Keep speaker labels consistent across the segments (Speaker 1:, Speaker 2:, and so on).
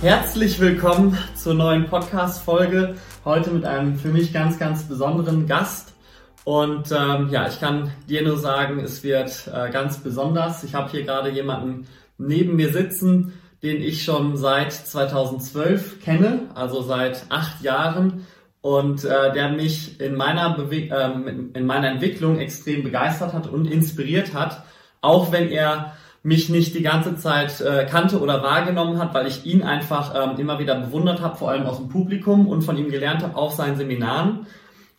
Speaker 1: Herzlich willkommen zur neuen Podcast-Folge. Heute mit einem für mich ganz, ganz besonderen Gast. Und ähm, ja, ich kann dir nur sagen, es wird äh, ganz besonders. Ich habe hier gerade jemanden neben mir sitzen, den ich schon seit 2012 kenne, also seit acht Jahren und äh, der mich in meiner, Bewe äh, in meiner Entwicklung extrem begeistert hat und inspiriert hat, auch wenn er mich nicht die ganze Zeit äh, kannte oder wahrgenommen hat, weil ich ihn einfach ähm, immer wieder bewundert habe, vor allem aus dem Publikum und von ihm gelernt habe auf seinen Seminaren.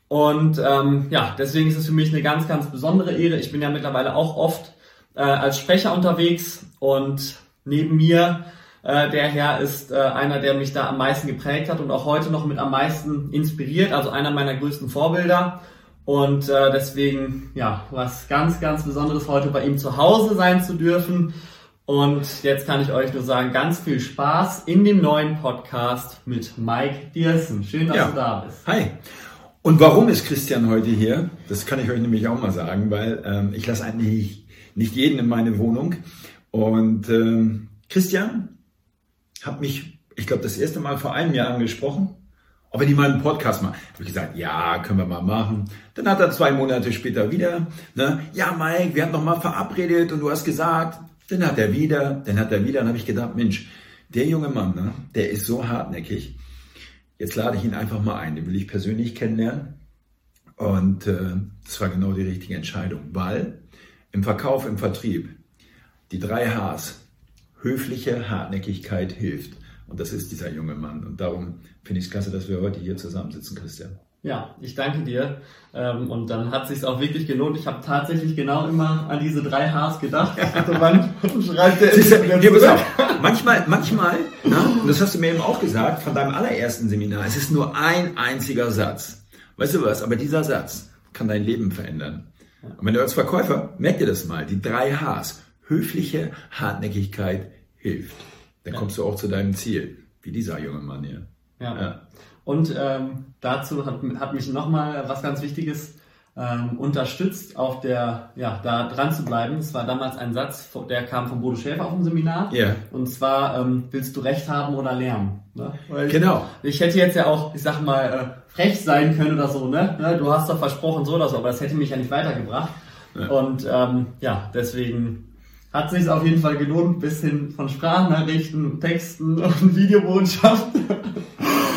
Speaker 1: Und ähm, ja, deswegen ist es für mich eine ganz, ganz besondere Ehre. Ich bin ja mittlerweile auch oft äh, als Sprecher unterwegs und neben mir äh, der Herr ist äh, einer, der mich da am meisten geprägt hat und auch heute noch mit am meisten inspiriert, also einer meiner größten Vorbilder. Und äh, deswegen, ja, was ganz, ganz Besonderes heute bei ihm zu Hause sein zu dürfen. Und jetzt kann ich euch nur sagen, ganz viel Spaß in dem neuen Podcast mit Mike Diersen. Schön, dass ja. du da bist.
Speaker 2: Hi. Und warum ist Christian heute hier? Das kann ich euch nämlich auch mal sagen, weil ähm, ich lasse eigentlich nicht jeden in meine Wohnung. Und ähm, Christian hat mich, ich glaube, das erste Mal vor einem Jahr angesprochen ob wir die mal einen Podcast machen. Habe ich gesagt, ja, können wir mal machen. Dann hat er zwei Monate später wieder, ne, ja, Mike, wir haben noch mal verabredet und du hast gesagt, dann hat er wieder, dann hat er wieder, dann habe ich gedacht, Mensch, der junge Mann, ne, der ist so hartnäckig. Jetzt lade ich ihn einfach mal ein, den will ich persönlich kennenlernen. Und äh, das war genau die richtige Entscheidung, weil im Verkauf, im Vertrieb, die drei Hs, höfliche Hartnäckigkeit hilft. Und das ist dieser junge Mann. Und darum finde ich es klasse, dass wir heute hier zusammensitzen, Christian.
Speaker 1: Ja, ich danke dir. Ähm, und dann hat sich auch wirklich gelohnt. Ich habe tatsächlich genau immer an diese drei Hs gedacht. Also wann schreibt der
Speaker 2: Hier, pass auf. Manchmal, manchmal, na, und das hast du mir eben auch gesagt, von deinem allerersten Seminar, es ist nur ein einziger Satz. Weißt du was? Aber dieser Satz kann dein Leben verändern. Und wenn du als Verkäufer, merk dir das mal, die drei Hs, höfliche Hartnäckigkeit hilft dann kommst du auch zu deinem Ziel, wie dieser junge Mann hier.
Speaker 1: Ja. ja. Und ähm, dazu hat, hat mich nochmal was ganz Wichtiges ähm, unterstützt, auf der, ja, da dran zu bleiben. Es war damals ein Satz, der kam von Bodo Schäfer auf dem Seminar. Ja. Und zwar, ähm, willst du Recht haben oder Lärm? Ne? Ich, genau. Ich hätte jetzt ja auch, ich sag mal, äh, frech sein können oder so, ne? ne? Du hast doch versprochen so oder so, aber das hätte mich ja nicht weitergebracht. Ja. Und ähm, ja, deswegen hat sich auf jeden Fall gelohnt, bis hin von Sprachnachrichten, Texten und Videobotschaften.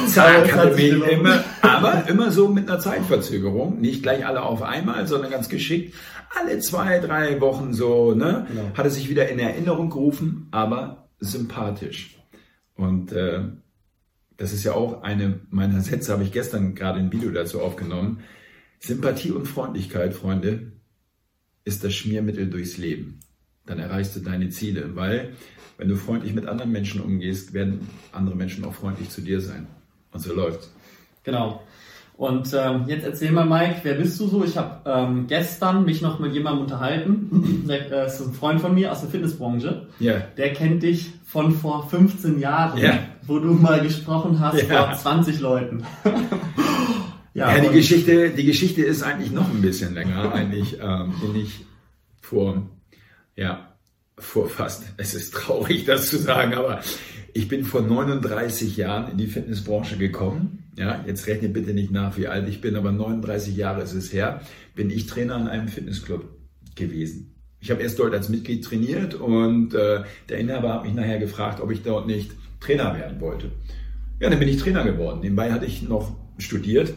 Speaker 2: Zack, immer, aber immer so mit einer Zeitverzögerung. Nicht gleich alle auf einmal, sondern ganz geschickt. Alle zwei, drei Wochen so, ne? Genau. Hat er sich wieder in Erinnerung gerufen, aber sympathisch. Und äh, das ist ja auch eine meiner Sätze, habe ich gestern gerade ein Video dazu aufgenommen. Sympathie und Freundlichkeit, Freunde, ist das Schmiermittel durchs Leben dann erreichst du deine Ziele. Weil, wenn du freundlich mit anderen Menschen umgehst, werden andere Menschen auch freundlich zu dir sein. Und so läuft's.
Speaker 1: Genau. Und ähm, jetzt erzähl mal, Mike, wer bist du so? Ich habe ähm, gestern mich noch mit jemandem unterhalten. Der äh, ist ein Freund von mir aus der Fitnessbranche. Ja. Yeah. Der kennt dich von vor 15 Jahren, yeah. wo du mal gesprochen hast yeah. vor 20 Leuten.
Speaker 2: ja, ja die Geschichte, die Geschichte ist eigentlich noch ein bisschen länger. eigentlich ähm, bin ich vor ja, vor fast, es ist traurig, das zu sagen, aber ich bin vor 39 Jahren in die Fitnessbranche gekommen. Ja, jetzt rechne bitte nicht nach, wie alt ich bin, aber 39 Jahre ist es her, bin ich Trainer in einem Fitnessclub gewesen. Ich habe erst dort als Mitglied trainiert und äh, der Inhaber hat mich nachher gefragt, ob ich dort nicht Trainer werden wollte. Ja, dann bin ich Trainer geworden. Nebenbei hatte ich noch studiert,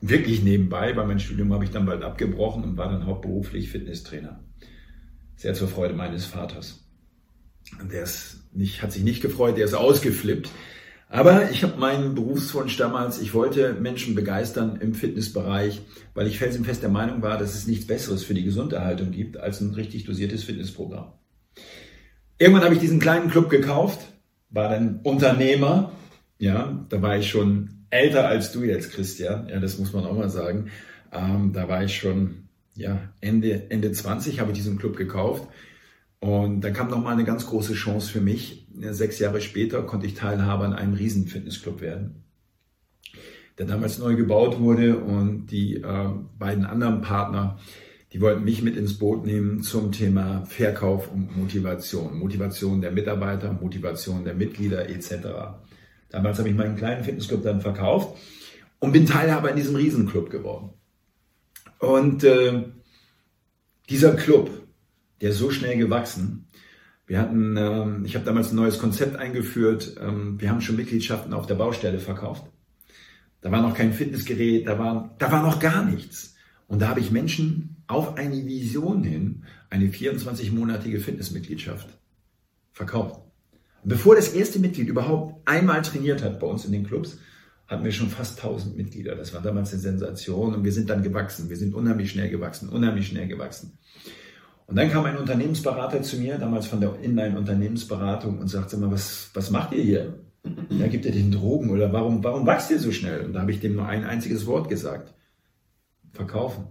Speaker 2: wirklich nebenbei. Bei meinem Studium habe ich dann bald abgebrochen und war dann hauptberuflich Fitnesstrainer sehr zur Freude meines Vaters. Der ist nicht, hat sich nicht gefreut, der ist ausgeflippt. Aber ich habe meinen Berufswunsch damals, ich wollte Menschen begeistern im Fitnessbereich, weil ich felsenfest der Meinung war, dass es nichts Besseres für die Gesunderhaltung gibt als ein richtig dosiertes Fitnessprogramm. Irgendwann habe ich diesen kleinen Club gekauft, war dann Unternehmer. Ja, da war ich schon älter als du jetzt, Christian. Ja, das muss man auch mal sagen. Ähm, da war ich schon ja, Ende, Ende 20 habe ich diesen Club gekauft. Und dann kam noch mal eine ganz große Chance für mich. Sechs Jahre später konnte ich Teilhaber an einem riesen Fitnessclub werden, der damals neu gebaut wurde und die äh, beiden anderen Partner, die wollten mich mit ins Boot nehmen zum Thema Verkauf und Motivation. Motivation der Mitarbeiter, Motivation der Mitglieder etc. Damals habe ich meinen kleinen Fitnessclub dann verkauft und bin Teilhaber in diesem Riesenclub geworden. Und äh, dieser Club, der ist so schnell gewachsen. Wir hatten, äh, ich habe damals ein neues Konzept eingeführt. Ähm, wir haben schon Mitgliedschaften auf der Baustelle verkauft. Da war noch kein Fitnessgerät, da war, da war noch gar nichts. Und da habe ich Menschen auf eine Vision hin eine 24-monatige Fitnessmitgliedschaft verkauft. Bevor das erste Mitglied überhaupt einmal trainiert hat bei uns in den Clubs, hatten wir schon fast 1000 Mitglieder. Das war damals eine Sensation und wir sind dann gewachsen. Wir sind unheimlich schnell gewachsen, unheimlich schnell gewachsen. Und dann kam ein Unternehmensberater zu mir, damals von der Inline-Unternehmensberatung und sagte mal, was, was macht ihr hier? Ja, gibt ihr den Drogen oder warum, warum wächst ihr so schnell? Und da habe ich dem nur ein einziges Wort gesagt verkaufen.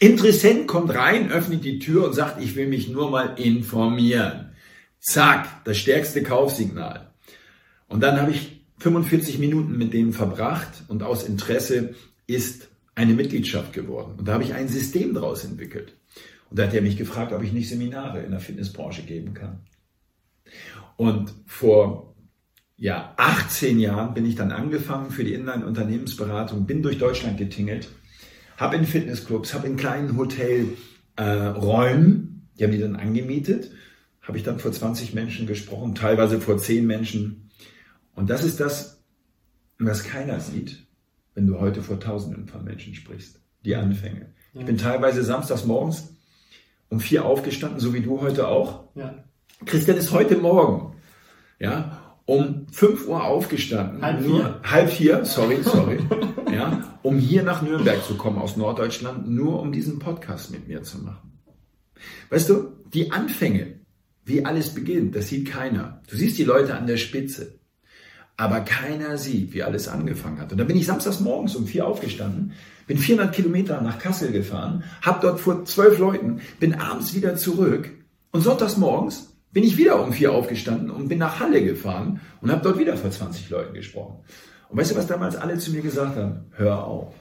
Speaker 2: Interessent kommt rein, öffnet die Tür und sagt, ich will mich nur mal informieren. Zack, das stärkste Kaufsignal. Und dann habe ich 45 Minuten mit dem verbracht und aus Interesse ist eine Mitgliedschaft geworden. Und da habe ich ein System daraus entwickelt. Und da hat er mich gefragt, ob ich nicht Seminare in der Fitnessbranche geben kann. Und vor ja, 18 Jahren bin ich dann angefangen für die Inline-Unternehmensberatung, bin durch Deutschland getingelt, habe in Fitnessclubs, habe in kleinen Hotelräumen, äh, die haben die dann angemietet, habe ich dann vor 20 Menschen gesprochen, teilweise vor 10 Menschen. Und das ist das, was keiner sieht, wenn du heute vor Tausenden von Menschen sprichst. Die Anfänge. Ja. Ich bin teilweise samstags morgens um vier aufgestanden, so wie du heute auch. Ja. Christian ist heute Morgen. Ja, um 5 Uhr aufgestanden.
Speaker 1: Halb vier. Nur,
Speaker 2: halb vier, sorry, sorry. ja, um hier nach Nürnberg zu kommen aus Norddeutschland, nur um diesen Podcast mit mir zu machen. Weißt du, die Anfänge, wie alles beginnt, das sieht keiner. Du siehst die Leute an der Spitze. Aber keiner sieht, wie alles angefangen hat. Und da bin ich samstags morgens um vier aufgestanden, bin 400 Kilometer nach Kassel gefahren, hab dort vor zwölf Leuten, bin abends wieder zurück und sonntags morgens bin ich wieder um vier aufgestanden und bin nach Halle gefahren und habe dort wieder vor 20 Leuten gesprochen. Und weißt du, was damals alle zu mir gesagt haben? Hör auf.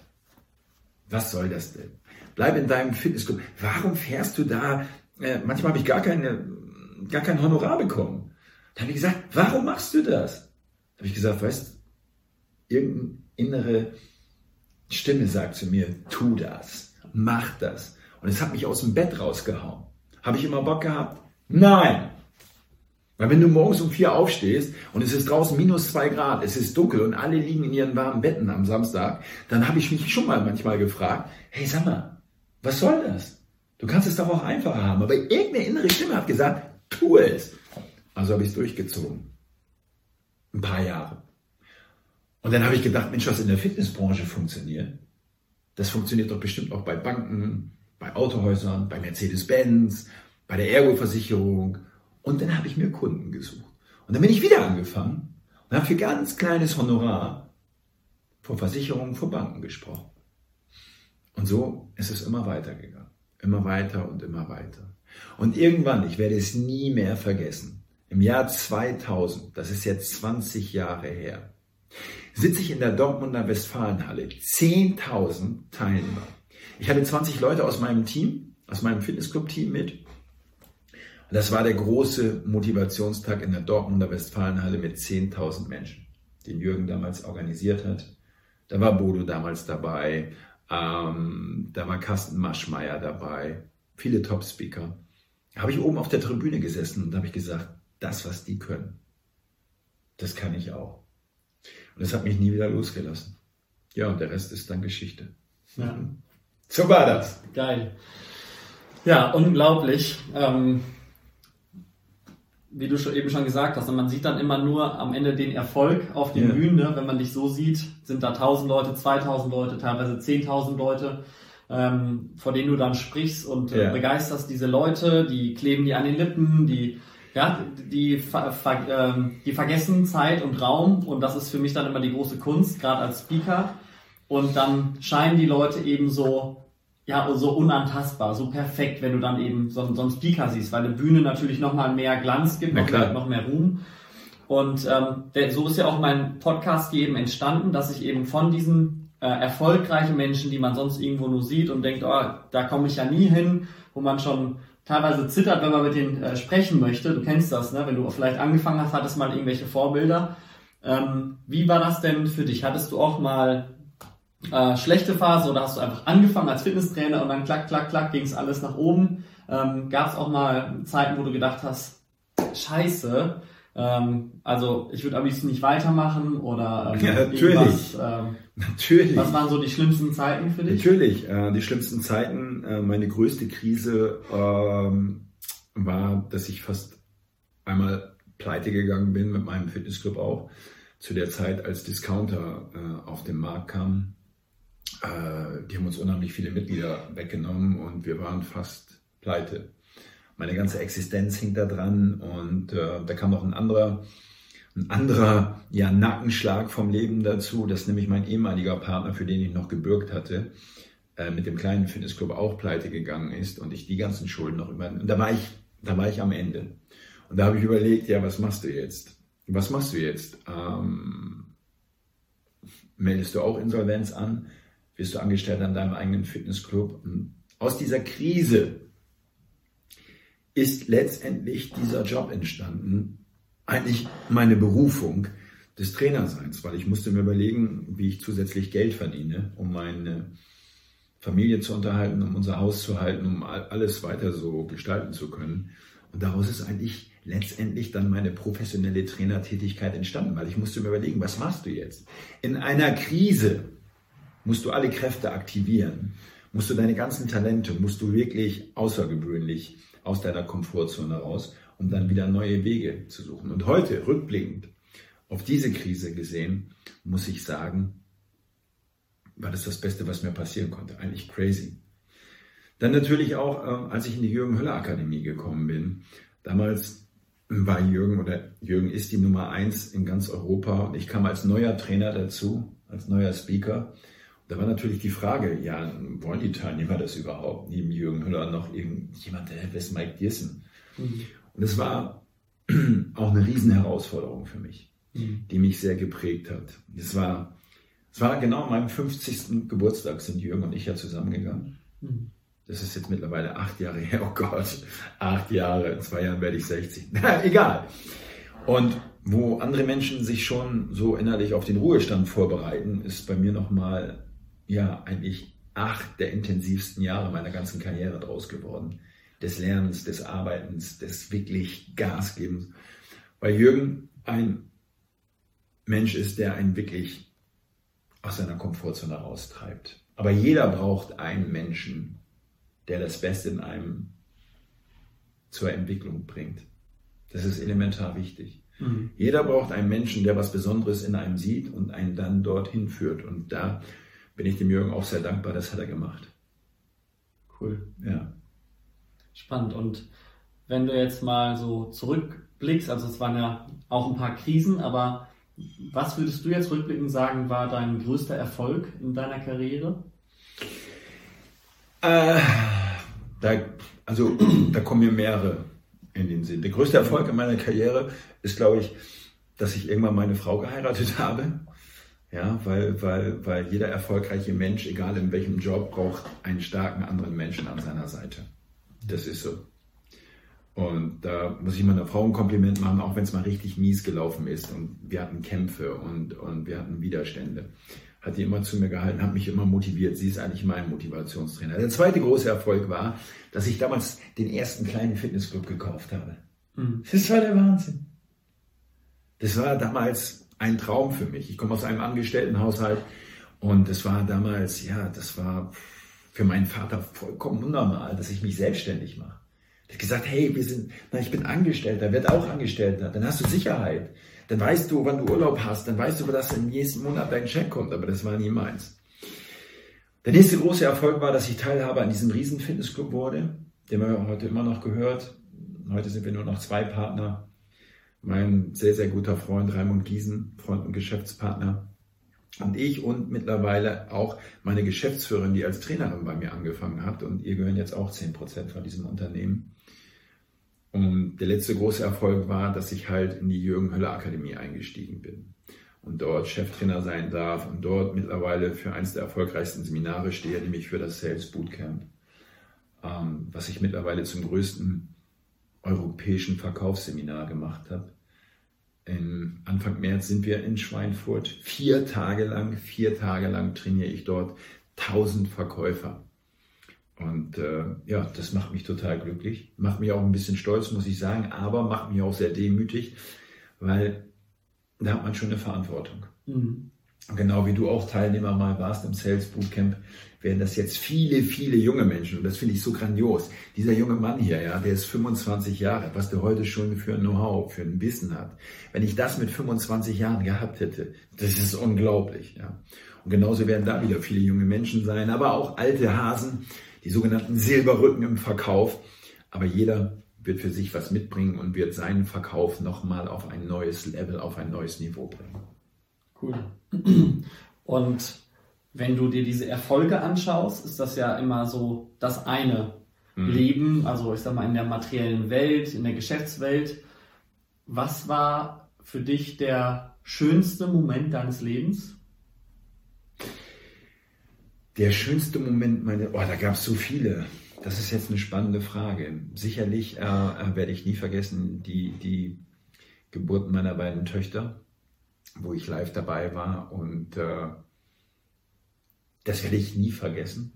Speaker 2: Was soll das denn? Bleib in deinem Fitnessclub. Warum fährst du da? Äh, manchmal habe ich gar, keine, gar kein Honorar bekommen. Da habe ich gesagt, warum machst du das? Habe ich gesagt, weißt irgendeine innere Stimme sagt zu mir, tu das, mach das. Und es hat mich aus dem Bett rausgehauen. Habe ich immer Bock gehabt? Nein. Weil wenn du morgens um vier aufstehst und es ist draußen minus zwei Grad, es ist dunkel und alle liegen in ihren warmen Betten am Samstag, dann habe ich mich schon mal manchmal gefragt, hey sag mal, was soll das? Du kannst es doch auch einfacher haben. Aber irgendeine innere Stimme hat gesagt, tu es. Also habe ich es durchgezogen. Ein paar Jahre. Und dann habe ich gedacht, Mensch, was in der Fitnessbranche funktioniert, das funktioniert doch bestimmt auch bei Banken, bei Autohäusern, bei Mercedes-Benz, bei der Ergo-Versicherung und dann habe ich mir Kunden gesucht. Und dann bin ich wieder angefangen und habe für ganz kleines Honorar vor Versicherungen, vor Banken gesprochen. Und so ist es immer weitergegangen. Immer weiter und immer weiter. Und irgendwann, ich werde es nie mehr vergessen, im Jahr 2000, das ist jetzt 20 Jahre her, sitze ich in der Dortmunder Westfalenhalle, 10.000 Teilnehmer. Ich hatte 20 Leute aus meinem Team, aus meinem Fitnessclub-Team mit das war der große Motivationstag in der Dortmunder Westfalenhalle mit 10.000 Menschen, den Jürgen damals organisiert hat. Da war Bodo damals dabei, ähm, da war Carsten Maschmeyer dabei, viele Top-Speaker. Da habe ich oben auf der Tribüne gesessen und habe ich gesagt, das, was die können, das kann ich auch. Und das hat mich nie wieder losgelassen. Ja, und der Rest ist dann Geschichte. Ja. So war das.
Speaker 1: Geil. Ja, unglaublich. Ähm wie du schon eben schon gesagt hast, man sieht dann immer nur am Ende den Erfolg auf den yeah. Bühnen. Ne? Wenn man dich so sieht, sind da 1000 Leute, 2000 Leute, teilweise 10.000 Leute, ähm, vor denen du dann sprichst und äh, yeah. begeisterst diese Leute, die kleben die an den Lippen, die ja, die, ver, ver, äh, die vergessen Zeit und Raum und das ist für mich dann immer die große Kunst, gerade als Speaker. Und dann scheinen die Leute eben so ja, so unantastbar, so perfekt, wenn du dann eben so, so einen Speaker siehst, weil eine Bühne natürlich nochmal mehr Glanz gibt, noch mehr, noch mehr Ruhm. Und ähm, der, so ist ja auch mein Podcast hier eben entstanden, dass ich eben von diesen äh, erfolgreiche Menschen, die man sonst irgendwo nur sieht und denkt, oh, da komme ich ja nie hin, wo man schon teilweise zittert, wenn man mit denen äh, sprechen möchte. Du kennst das, ne? Wenn du vielleicht angefangen hast, hattest mal irgendwelche Vorbilder. Ähm, wie war das denn für dich? Hattest du auch mal äh, schlechte Phase oder hast du einfach angefangen als Fitnesstrainer und dann klack, klack, klack ging es alles nach oben? Ähm, Gab es auch mal Zeiten, wo du gedacht hast, scheiße, ähm, also ich würde am liebsten nicht weitermachen oder
Speaker 2: ähm, ja, natürlich.
Speaker 1: Ähm, natürlich. Was waren so die schlimmsten Zeiten für dich?
Speaker 2: Natürlich, äh, die schlimmsten Zeiten. Äh, meine größte Krise ähm, war, dass ich fast einmal pleite gegangen bin mit meinem Fitnessclub auch. Zu der Zeit, als Discounter äh, auf den Markt kam. Äh, die haben uns unheimlich viele Mitglieder weggenommen und wir waren fast pleite meine ganze Existenz hing da dran und äh, da kam noch ein anderer, ein anderer ja, Nackenschlag vom Leben dazu, dass nämlich mein ehemaliger Partner, für den ich noch gebürgt hatte, äh, mit dem kleinen Fitnessclub auch pleite gegangen ist und ich die ganzen Schulden noch immer, und da war ich, da war ich am Ende. Und da habe ich überlegt, ja, was machst du jetzt? Was machst du jetzt? Ähm, meldest du auch Insolvenz an? Wirst du angestellt an deinem eigenen Fitnessclub? Aus dieser Krise ist letztendlich dieser Job entstanden, eigentlich meine Berufung des Trainerseins, weil ich musste mir überlegen, wie ich zusätzlich Geld verdiene, um meine Familie zu unterhalten, um unser Haus zu halten, um alles weiter so gestalten zu können. Und daraus ist eigentlich letztendlich dann meine professionelle Trainertätigkeit entstanden, weil ich musste mir überlegen, was machst du jetzt? In einer Krise musst du alle Kräfte aktivieren, musst du deine ganzen Talente, musst du wirklich außergewöhnlich aus deiner Komfortzone raus, um dann wieder neue Wege zu suchen. Und heute, rückblickend auf diese Krise gesehen, muss ich sagen, war das das Beste, was mir passieren konnte. Eigentlich crazy. Dann natürlich auch, ähm, als ich in die Jürgen Höller Akademie gekommen bin. Damals war Jürgen oder Jürgen ist die Nummer eins in ganz Europa und ich kam als neuer Trainer dazu, als neuer Speaker da war natürlich die Frage, ja, wollen die Teilnehmer das überhaupt? Neben Jürgen Höller noch irgendjemand, der wer ist Mike Diersen? Mhm. Und es war auch eine Riesenherausforderung für mich, mhm. die mich sehr geprägt hat. Es war, es war genau an meinem 50. Geburtstag sind Jürgen und ich ja zusammengegangen. Mhm. Das ist jetzt mittlerweile acht Jahre her. Oh Gott, acht Jahre. In zwei Jahren werde ich 60. Na, egal. Und wo andere Menschen sich schon so innerlich auf den Ruhestand vorbereiten, ist bei mir nochmal ja eigentlich acht der intensivsten Jahre meiner ganzen Karriere draus geworden. Des Lernens, des Arbeitens, des wirklich Gasgebens. Weil Jürgen ein Mensch ist, der einen wirklich aus seiner Komfortzone raustreibt. Aber jeder braucht einen Menschen, der das Beste in einem zur Entwicklung bringt. Das ist elementar wichtig. Mhm. Jeder braucht einen Menschen, der was Besonderes in einem sieht und einen dann dorthin führt. Und da bin ich dem Jürgen auch sehr dankbar, das hat er gemacht.
Speaker 1: Cool. Ja. Spannend. Und wenn du jetzt mal so zurückblickst, also es waren ja auch ein paar Krisen, aber was würdest du jetzt rückblickend sagen, war dein größter Erfolg in deiner Karriere?
Speaker 2: Äh, da, also da kommen mir mehrere in den Sinn. Der größte Erfolg in meiner Karriere ist, glaube ich, dass ich irgendwann meine Frau geheiratet habe. Ja, weil, weil, weil jeder erfolgreiche Mensch, egal in welchem Job, braucht einen starken anderen Menschen an seiner Seite. Das ist so. Und da muss ich meiner Frau ein Kompliment machen, auch wenn es mal richtig mies gelaufen ist. Und wir hatten Kämpfe und, und wir hatten Widerstände. Hat die immer zu mir gehalten, hat mich immer motiviert. Sie ist eigentlich mein Motivationstrainer. Der zweite große Erfolg war, dass ich damals den ersten kleinen Fitnessclub gekauft habe. Mhm. Das war der Wahnsinn. Das war damals ein Traum für mich. Ich komme aus einem Angestelltenhaushalt und das war damals, ja, das war für meinen Vater vollkommen unnormal, dass ich mich selbstständig mache. Er hat gesagt, hey, wir sind, na, ich bin Angestellter, werd auch Angestellter, dann hast du Sicherheit. Dann weißt du, wann du Urlaub hast, dann weißt du, dass im nächsten Monat dein Check kommt, aber das war nie meins. Der nächste große Erfolg war, dass ich Teilhaber an diesem riesen Fitnessclub wurde, den man heute immer noch gehört. Heute sind wir nur noch zwei Partner mein sehr, sehr guter Freund Raimund Giesen, Freund und Geschäftspartner. Und ich und mittlerweile auch meine Geschäftsführerin, die als Trainerin bei mir angefangen hat. Und ihr gehören jetzt auch 10% von diesem Unternehmen. Und der letzte große Erfolg war, dass ich halt in die Jürgen Höller Akademie eingestiegen bin. und dort Cheftrainer sein darf und dort mittlerweile für eines der erfolgreichsten Seminare stehe, nämlich für das Sales Bootcamp, ähm, was ich mittlerweile zum größten europäischen Verkaufsseminar gemacht habe. In Anfang März sind wir in Schweinfurt. Vier Tage lang, vier Tage lang trainiere ich dort 1000 Verkäufer. Und äh, ja, das macht mich total glücklich, macht mich auch ein bisschen stolz, muss ich sagen, aber macht mich auch sehr demütig, weil da hat man schon eine Verantwortung. Mhm. Genau wie du auch Teilnehmer mal warst im Sales Bootcamp, werden das jetzt viele, viele junge Menschen. Und das finde ich so grandios. Dieser junge Mann hier, ja, der ist 25 Jahre, was der heute schon für ein Know-how, für ein Wissen hat. Wenn ich das mit 25 Jahren gehabt hätte, das ist unglaublich, ja. Und genauso werden da wieder viele junge Menschen sein, aber auch alte Hasen, die sogenannten Silberrücken im Verkauf. Aber jeder wird für sich was mitbringen und wird seinen Verkauf nochmal auf ein neues Level, auf ein neues Niveau bringen.
Speaker 1: Cool. Und wenn du dir diese Erfolge anschaust, ist das ja immer so das eine mhm. Leben, also ich sag mal in der materiellen Welt, in der Geschäftswelt. Was war für dich der schönste Moment deines Lebens?
Speaker 2: Der schönste Moment, meine, oh, da gab es so viele. Das ist jetzt eine spannende Frage. Sicherlich äh, äh, werde ich nie vergessen die, die Geburten meiner beiden Töchter, wo ich live dabei war und äh, das werde ich nie vergessen.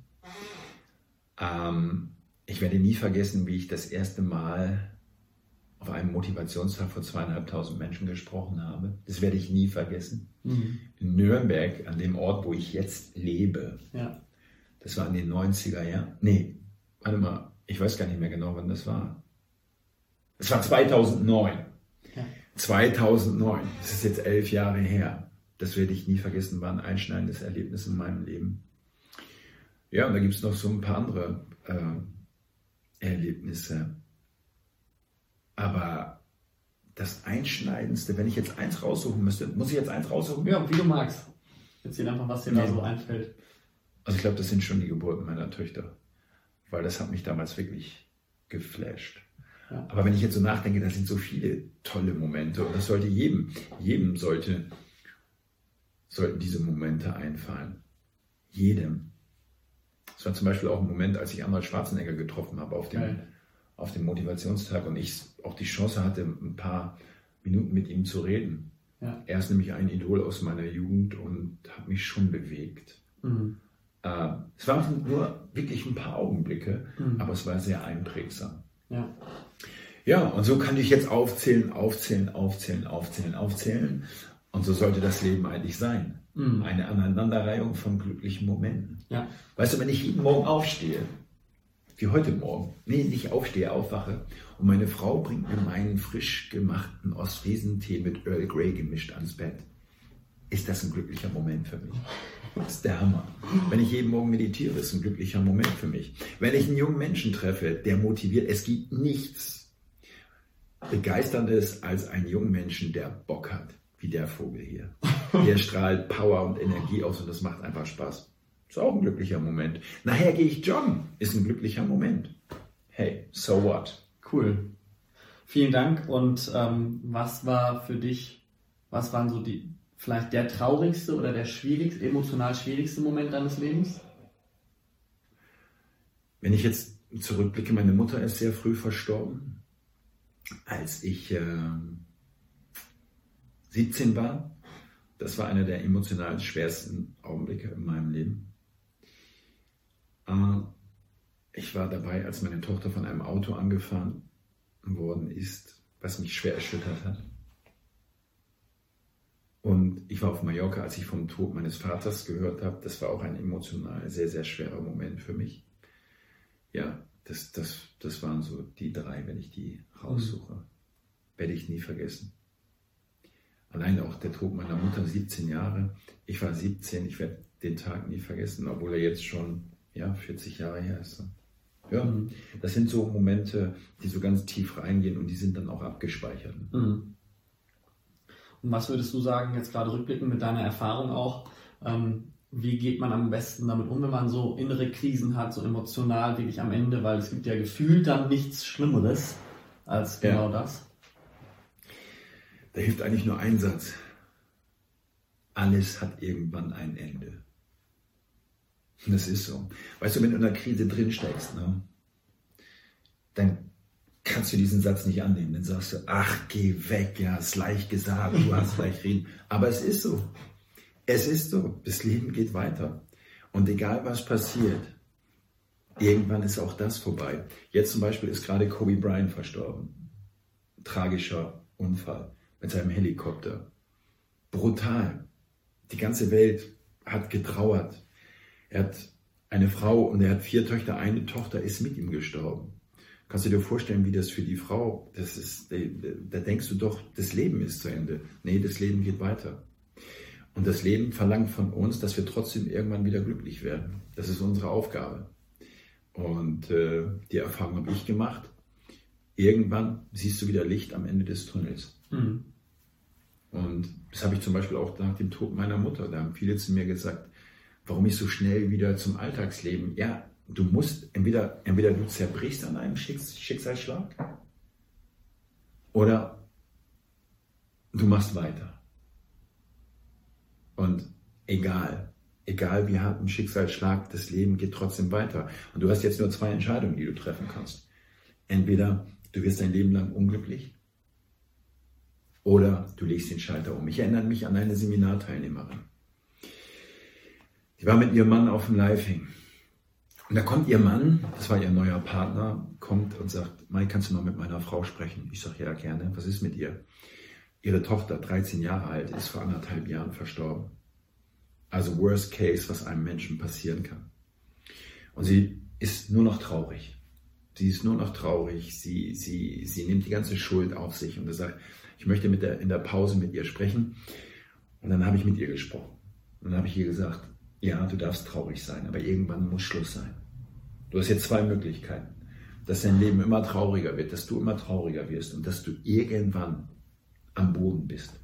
Speaker 2: Ähm, ich werde nie vergessen, wie ich das erste Mal auf einem Motivationstag vor zweieinhalbtausend Menschen gesprochen habe. Das werde ich nie vergessen. Mhm. In Nürnberg, an dem Ort, wo ich jetzt lebe. Ja. Das war in den 90er Jahren. Nee, warte mal, ich weiß gar nicht mehr genau, wann das war. Es war 2009. Ja. 2009. Das ist jetzt elf Jahre her. Das werde ich nie vergessen, war ein einschneidendes Erlebnis in meinem Leben. Ja, und da gibt es noch so ein paar andere äh, Erlebnisse. Aber das Einschneidendste, wenn ich jetzt eins raussuchen müsste, muss ich jetzt eins raussuchen?
Speaker 1: Ja, wie du magst. Erzähl einfach, was dir nee. da so einfällt.
Speaker 2: Also ich glaube, das sind schon die Geburten meiner Töchter, weil das hat mich damals wirklich geflasht. Ja. Aber wenn ich jetzt so nachdenke, da sind so viele tolle Momente und das sollte jedem, jedem sollte, sollten diese Momente einfallen. Jedem. Es war zum Beispiel auch ein Moment, als ich Arnold Schwarzenegger getroffen habe auf dem, Geil auf dem Motivationstag und ich auch die Chance hatte, ein paar Minuten mit ihm zu reden. Ja. Er ist nämlich ein Idol aus meiner Jugend und hat mich schon bewegt. Mhm. Äh, es waren nur wirklich ein paar Augenblicke, mhm. aber es war sehr einprägsam. Ja. ja, und so kann ich jetzt aufzählen, aufzählen, aufzählen, aufzählen, aufzählen. Und so sollte das Leben eigentlich sein. Mhm. Eine Aneinanderreihung von glücklichen Momenten. Ja. Weißt du, wenn ich jeden Morgen aufstehe, wie heute Morgen. Nee, nicht aufstehe, aufwache. Und meine Frau bringt mir meinen frisch gemachten Ostfriesentee mit Earl Grey gemischt ans Bett. Ist das ein glücklicher Moment für mich? Das ist der Hammer. Wenn ich jeden Morgen meditiere, ist ein glücklicher Moment für mich. Wenn ich einen jungen Menschen treffe, der motiviert, es gibt nichts begeisterndes als einen jungen Menschen, der Bock hat, wie der Vogel hier. Der strahlt Power und Energie aus und das macht einfach Spaß. Ist auch ein glücklicher Moment. Nachher gehe ich joggen. Ist ein glücklicher Moment. Hey, so what?
Speaker 1: Cool. Vielen Dank. Und ähm, was war für dich, was waren so die, vielleicht der traurigste oder der schwierigste, emotional schwierigste Moment deines Lebens?
Speaker 2: Wenn ich jetzt zurückblicke, meine Mutter ist sehr früh verstorben, als ich äh, 17 war. Das war einer der emotional schwersten Augenblicke in meinem Leben. Äh, ich war dabei, als meine Tochter von einem Auto angefahren worden ist, was mich schwer erschüttert hat. Und ich war auf Mallorca, als ich vom Tod meines Vaters gehört habe. Das war auch ein emotional sehr, sehr schwerer Moment für mich. Ja, das, das, das waren so die drei, wenn ich die raussuche. Mhm. Werde ich nie vergessen. Allein auch der Tod meiner Mutter, 17 Jahre. Ich war 17, ich werde den Tag nie vergessen, obwohl er jetzt schon ja, 40 Jahre her ist. Ja, mhm. das sind so Momente, die so ganz tief reingehen und die sind dann auch abgespeichert. Mhm.
Speaker 1: Und was würdest du sagen, jetzt gerade rückblickend mit deiner Erfahrung auch, ähm, wie geht man am besten damit um, wenn man so innere Krisen hat, so emotional wirklich am Ende, weil es gibt ja gefühlt dann nichts Schlimmeres als genau ja. das.
Speaker 2: Da hilft eigentlich nur ein Satz. alles hat irgendwann ein Ende. Das ist so. Weißt du, wenn du in einer Krise drin steckst, ne, dann kannst du diesen Satz nicht annehmen. Dann sagst du, ach, geh weg, ja, ist leicht gesagt, du hast gleich reden. Aber es ist so. Es ist so. Das Leben geht weiter. Und egal was passiert, irgendwann ist auch das vorbei. Jetzt zum Beispiel ist gerade Kobe Bryant verstorben. Tragischer Unfall mit seinem Helikopter. Brutal. Die ganze Welt hat getrauert. Er hat eine Frau und er hat vier Töchter. Eine Tochter ist mit ihm gestorben. Kannst du dir vorstellen, wie das für die Frau, das ist, da denkst du doch, das Leben ist zu Ende. Nee, das Leben geht weiter. Und das Leben verlangt von uns, dass wir trotzdem irgendwann wieder glücklich werden. Das ist unsere Aufgabe. Und äh, die Erfahrung habe ich gemacht. Irgendwann siehst du wieder Licht am Ende des Tunnels. Mhm. Und das habe ich zum Beispiel auch nach dem Tod meiner Mutter. Da haben viele zu mir gesagt, warum ich so schnell wieder zum Alltagsleben. Ja, du musst entweder, entweder du zerbrichst an einem Schicksalsschlag oder du machst weiter. Und egal, egal wie hart ein Schicksalsschlag, das Leben geht trotzdem weiter. Und du hast jetzt nur zwei Entscheidungen, die du treffen kannst. Entweder du wirst dein Leben lang unglücklich oder du legst den Schalter um. Ich erinnere mich an eine Seminarteilnehmerin. Die war mit ihrem Mann auf dem Living. Und da kommt ihr Mann, das war ihr neuer Partner, kommt und sagt, Mai, kannst du mal mit meiner Frau sprechen? Ich sage, ja, gerne. Was ist mit ihr? Ihre Tochter, 13 Jahre alt, ist vor anderthalb Jahren verstorben. Also worst case, was einem Menschen passieren kann. Und sie ist nur noch traurig. Sie ist nur noch traurig. Sie, sie, sie nimmt die ganze Schuld auf sich und sagt, ich möchte mit der, in der Pause mit ihr sprechen. Und dann habe ich mit ihr gesprochen. Und dann habe ich ihr gesagt, ja, du darfst traurig sein, aber irgendwann muss Schluss sein. Du hast jetzt zwei Möglichkeiten. Dass dein Leben immer trauriger wird, dass du immer trauriger wirst und dass du irgendwann am Boden bist.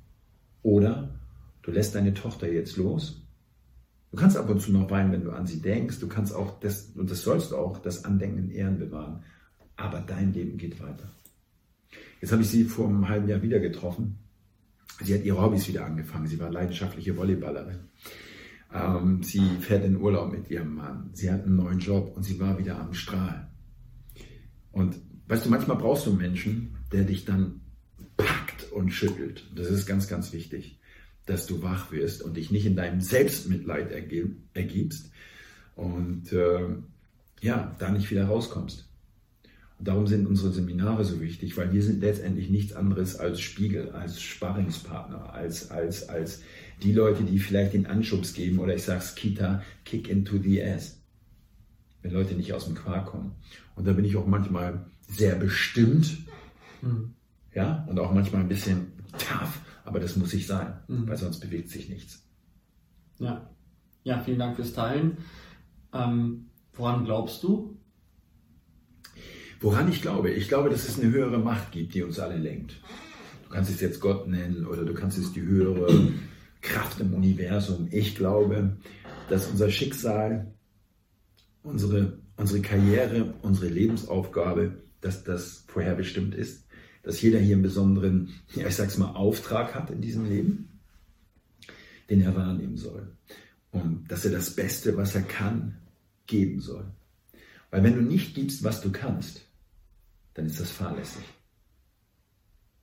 Speaker 2: Oder du lässt deine Tochter jetzt los. Du kannst ab und zu noch weinen, wenn du an sie denkst. Du kannst auch das, und das sollst du auch, das Andenken in Ehren bewahren. Aber dein Leben geht weiter. Jetzt habe ich sie vor einem halben Jahr wieder getroffen. Sie hat ihre Hobbys wieder angefangen. Sie war leidenschaftliche Volleyballerin. Ähm, sie fährt in Urlaub mit ihrem Mann. Sie hat einen neuen Job und sie war wieder am Strahl. Und weißt du, manchmal brauchst du einen Menschen, der dich dann packt und schüttelt. Das ist ganz, ganz wichtig, dass du wach wirst und dich nicht in deinem Selbstmitleid ergibst und äh, ja, da nicht wieder rauskommst. Darum sind unsere Seminare so wichtig, weil wir sind letztendlich nichts anderes als Spiegel, als Sparringspartner, als, als, als die Leute, die vielleicht den Anschubs geben oder ich sag's Kita, kick into the ass. Wenn Leute nicht aus dem Quark kommen. Und da bin ich auch manchmal sehr bestimmt, mhm. ja, und auch manchmal ein bisschen tough, aber das muss ich sein, mhm. weil sonst bewegt sich nichts.
Speaker 1: Ja, ja, vielen Dank fürs Teilen. Ähm, woran glaubst du?
Speaker 2: Woran ich glaube? Ich glaube, dass es eine höhere Macht gibt, die uns alle lenkt. Du kannst es jetzt Gott nennen oder du kannst es die höhere Kraft im Universum. Ich glaube, dass unser Schicksal, unsere, unsere Karriere, unsere Lebensaufgabe, dass das vorherbestimmt ist, dass jeder hier einen besonderen, ja, ich sag's mal, Auftrag hat in diesem Leben, den er wahrnehmen soll. Und dass er das Beste, was er kann, geben soll. Weil wenn du nicht gibst, was du kannst, dann ist das fahrlässig.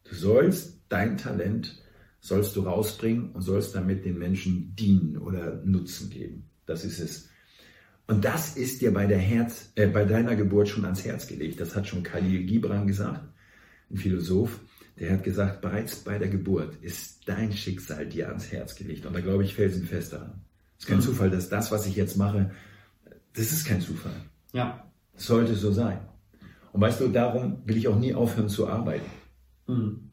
Speaker 2: Du sollst dein Talent sollst du rausbringen und sollst damit den Menschen dienen oder Nutzen geben. Das ist es. Und das ist dir bei, der Herz, äh, bei deiner Geburt schon ans Herz gelegt. Das hat schon Khalil Gibran gesagt, ein Philosoph. Der hat gesagt, bereits bei der Geburt ist dein Schicksal dir ans Herz gelegt. Und da glaube ich felsenfest daran. Es ist kein mhm. Zufall, dass das, was ich jetzt mache, das ist kein Zufall. Ja. Es sollte so sein. Und weißt du, darum will ich auch nie aufhören zu arbeiten. Mhm.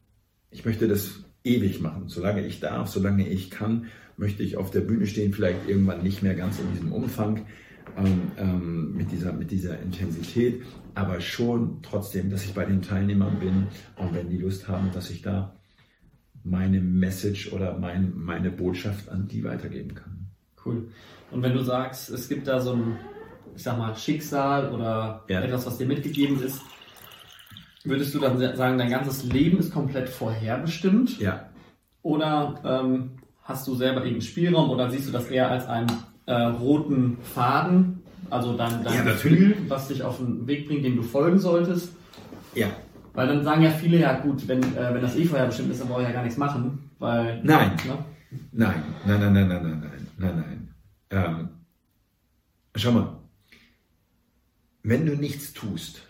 Speaker 2: Ich möchte das ewig machen. Solange ich darf, solange ich kann, möchte ich auf der Bühne stehen, vielleicht irgendwann nicht mehr ganz in diesem Umfang, ähm, ähm, mit, dieser, mit dieser Intensität, aber schon trotzdem, dass ich bei den Teilnehmern bin und wenn die Lust haben, dass ich da meine Message oder mein, meine Botschaft an die weitergeben kann.
Speaker 1: Cool. Und wenn du sagst, es gibt da so ein ich sag mal, Schicksal oder ja. etwas, was dir mitgegeben ist, würdest du dann sagen, dein ganzes Leben ist komplett vorherbestimmt?
Speaker 2: Ja.
Speaker 1: Oder ähm, hast du selber irgendeinen Spielraum oder siehst du das eher als einen äh, roten Faden, also dein, dein ja, Gefühl, was dich auf den Weg bringt, dem du folgen solltest?
Speaker 2: Ja.
Speaker 1: Weil dann sagen ja viele, ja gut, wenn, äh, wenn das eh vorher bestimmt ist, dann brauche ich ja gar nichts machen. Weil,
Speaker 2: nein. Ne? nein. Nein, nein, nein, nein, nein, nein, nein, nein. Ähm, schau mal, wenn du nichts tust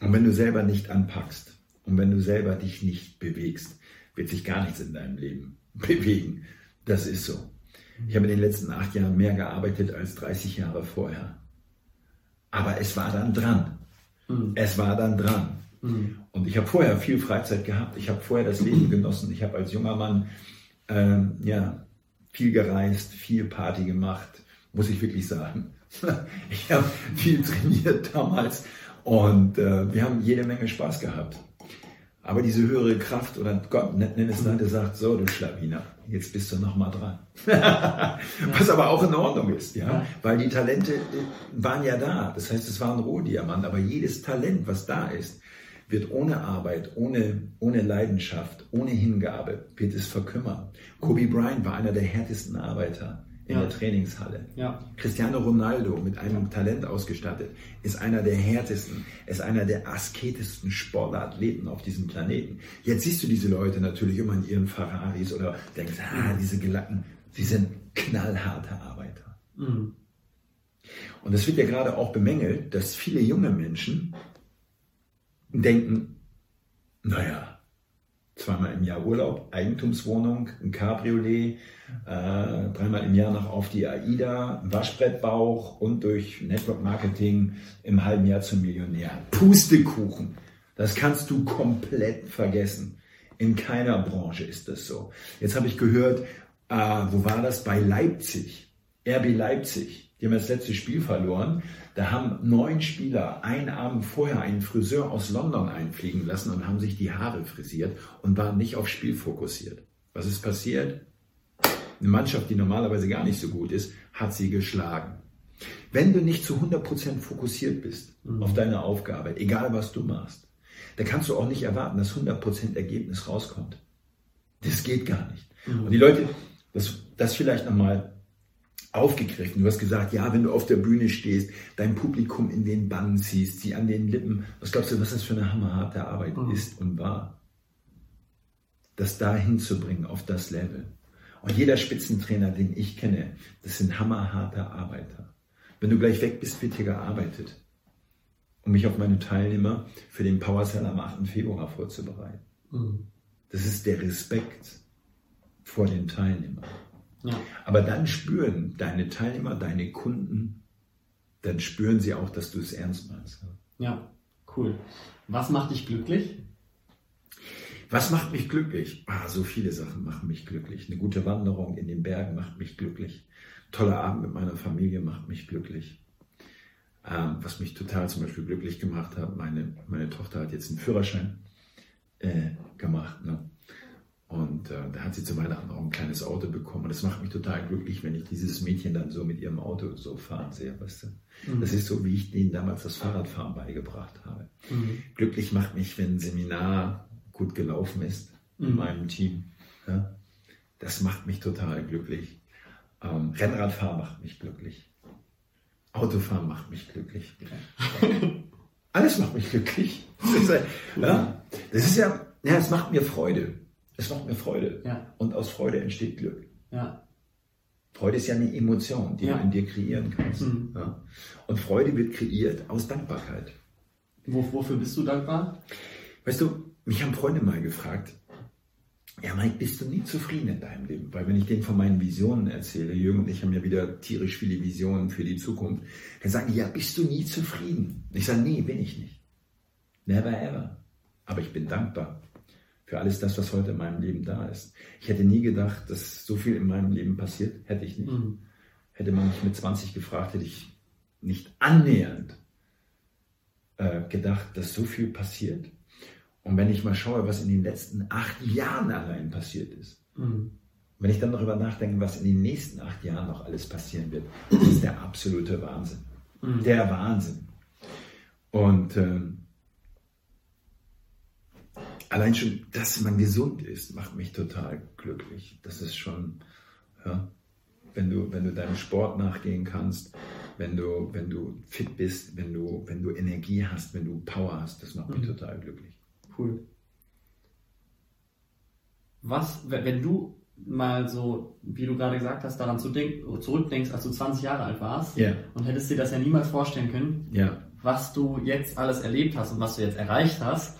Speaker 2: und wenn du selber nicht anpackst und wenn du selber dich nicht bewegst, wird sich gar nichts in deinem Leben bewegen. Das ist so. Ich habe in den letzten acht Jahren mehr gearbeitet als 30 Jahre vorher. Aber es war dann dran. Mhm. Es war dann dran. Mhm. Und ich habe vorher viel Freizeit gehabt. Ich habe vorher das Leben genossen. Ich habe als junger Mann ähm, ja, viel gereist, viel Party gemacht, muss ich wirklich sagen. Ich habe viel trainiert damals und äh, wir haben jede Menge Spaß gehabt. Aber diese höhere Kraft oder Gott, nenn es dann, der sagt, so du Schlawiner, jetzt bist du nochmal dran. Was aber auch in Ordnung ist, ja? ja, weil die Talente äh, waren ja da. Das heißt, es war ein Rohdiamant, aber jedes Talent, was da ist, wird ohne Arbeit, ohne, ohne Leidenschaft, ohne Hingabe, wird es verkümmern. Kobe Bryant war einer der härtesten Arbeiter in ja. der Trainingshalle. Ja. Cristiano Ronaldo mit einem Talent ausgestattet ist einer der härtesten, ist einer der asketischsten Sportathleten auf diesem Planeten. Jetzt siehst du diese Leute natürlich immer in ihren Ferraris oder denkst, ah, diese Gelacken, sie sind knallharte Arbeiter. Mhm. Und es wird ja gerade auch bemängelt, dass viele junge Menschen denken, naja, zweimal im Jahr Urlaub, Eigentumswohnung, ein Cabriolet, äh, dreimal im Jahr noch auf die AIDA, Waschbrettbauch und durch Network Marketing im halben Jahr zum Millionär. Pustekuchen. Das kannst du komplett vergessen. In keiner Branche ist das so. Jetzt habe ich gehört, äh, wo war das? Bei Leipzig. RB Leipzig. Die haben das letzte Spiel verloren. Da haben neun Spieler einen Abend vorher einen Friseur aus London einfliegen lassen und haben sich die Haare frisiert und waren nicht aufs Spiel fokussiert. Was ist passiert? Eine Mannschaft, die normalerweise gar nicht so gut ist, hat sie geschlagen. Wenn du nicht zu 100% fokussiert bist mhm. auf deine Aufgabe, egal was du machst, dann kannst du auch nicht erwarten, dass 100% Ergebnis rauskommt. Das geht gar nicht. Mhm. Und die Leute, das, das vielleicht nochmal aufgegriffen. Du hast gesagt, ja, wenn du auf der Bühne stehst, dein Publikum in den Bann ziehst, sie an den Lippen. Was glaubst du, was das für eine hammerharte Arbeit mhm. ist und war? Das da hinzubringen auf das Level. Und jeder Spitzentrainer, den ich kenne, das sind hammerharte Arbeiter. Wenn du gleich weg bist, wird hier gearbeitet, um mich auf meine Teilnehmer für den Power Cell am 8. Februar vorzubereiten. Mhm. Das ist der Respekt vor den Teilnehmern. Ja. Aber dann spüren deine Teilnehmer, deine Kunden, dann spüren sie auch, dass du es ernst meinst.
Speaker 1: Ja, cool. Was macht dich glücklich?
Speaker 2: Was macht mich glücklich? Ah, so viele Sachen machen mich glücklich. Eine gute Wanderung in den Bergen macht mich glücklich. Toller Abend mit meiner Familie macht mich glücklich. Ähm, was mich total zum Beispiel glücklich gemacht hat, meine, meine Tochter hat jetzt einen Führerschein äh, gemacht. Ne? Und äh, da hat sie zu Weihnachten auch ein kleines Auto bekommen. Und das macht mich total glücklich, wenn ich dieses Mädchen dann so mit ihrem Auto so fahren sehe. Weißt du? Mhm. Das ist so, wie ich denen damals das Fahrradfahren beigebracht habe. Mhm. Glücklich macht mich, wenn ein Seminar gut gelaufen ist mhm. in meinem Team. Ja? Das macht mich total glücklich. Ähm, Rennradfahren macht mich glücklich. Autofahren macht mich glücklich. Alles macht mich glücklich. Das ist ja, das ist ja, ja, es macht mir Freude. Es macht mir Freude. Ja. Und aus Freude entsteht Glück. Ja. Freude ist ja eine Emotion, die ja. du in dir kreieren kannst. Mhm. Ja. Und Freude wird kreiert aus Dankbarkeit.
Speaker 1: Wo, wofür bist du dankbar?
Speaker 2: Weißt du, mich haben Freunde mal gefragt, ja, Mike, bist du nie zufrieden in deinem Leben? Weil wenn ich denen von meinen Visionen erzähle, Jürgen und ich haben ja wieder tierisch viele Visionen für die Zukunft, dann sagen die, ja, bist du nie zufrieden? Ich sage, nee, bin ich nicht. Never ever. Aber ich bin dankbar für alles das, was heute in meinem Leben da ist. Ich hätte nie gedacht, dass so viel in meinem Leben passiert. Hätte ich nicht. Mhm. Hätte man mich mit 20 gefragt, hätte ich nicht annähernd äh, gedacht, dass so viel passiert. Und wenn ich mal schaue, was in den letzten acht Jahren allein passiert ist, mhm. wenn ich dann darüber nachdenke, was in den nächsten acht Jahren noch alles passieren wird, das ist der absolute Wahnsinn. Mhm. Der Wahnsinn. Und ähm, allein schon, dass man gesund ist, macht mich total glücklich. Das ist schon, ja, wenn du, wenn du deinem Sport nachgehen kannst, wenn du, wenn du fit bist, wenn du, wenn du Energie hast, wenn du Power hast, das macht mich mhm. total glücklich.
Speaker 1: Cool. Was, wenn du mal so, wie du gerade gesagt hast, daran zurückdenkst, als du 20 Jahre alt warst
Speaker 2: yeah.
Speaker 1: und hättest dir das ja niemals vorstellen können,
Speaker 2: yeah.
Speaker 1: was du jetzt alles erlebt hast und was du jetzt erreicht hast.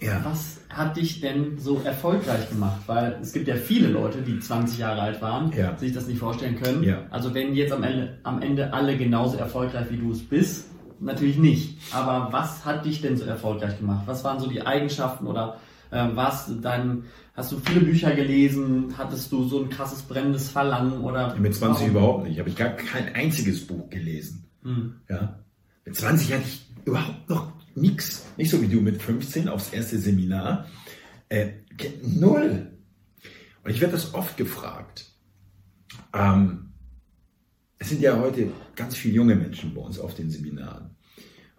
Speaker 2: Ja.
Speaker 1: Was hat dich denn so erfolgreich gemacht? Weil es gibt ja viele Leute, die 20 Jahre alt waren,
Speaker 2: ja.
Speaker 1: sich das nicht vorstellen können.
Speaker 2: Ja.
Speaker 1: Also wenn jetzt am Ende, am Ende alle genauso erfolgreich wie du es bist, natürlich nicht. Aber was hat dich denn so erfolgreich gemacht? Was waren so die Eigenschaften oder äh, was dein, hast du viele Bücher gelesen? Hattest du so ein krasses brennendes Verlangen oder?
Speaker 2: Mit 20 warum? überhaupt nicht. Habe ich gar kein einziges Buch gelesen.
Speaker 1: Hm.
Speaker 2: Ja. Mit 20 hatte ich überhaupt noch nichts. Nicht so wie du mit 15 aufs erste Seminar. Äh, null. Und ich werde das oft gefragt. Ähm, es sind ja heute ganz viele junge Menschen bei uns auf den Seminaren.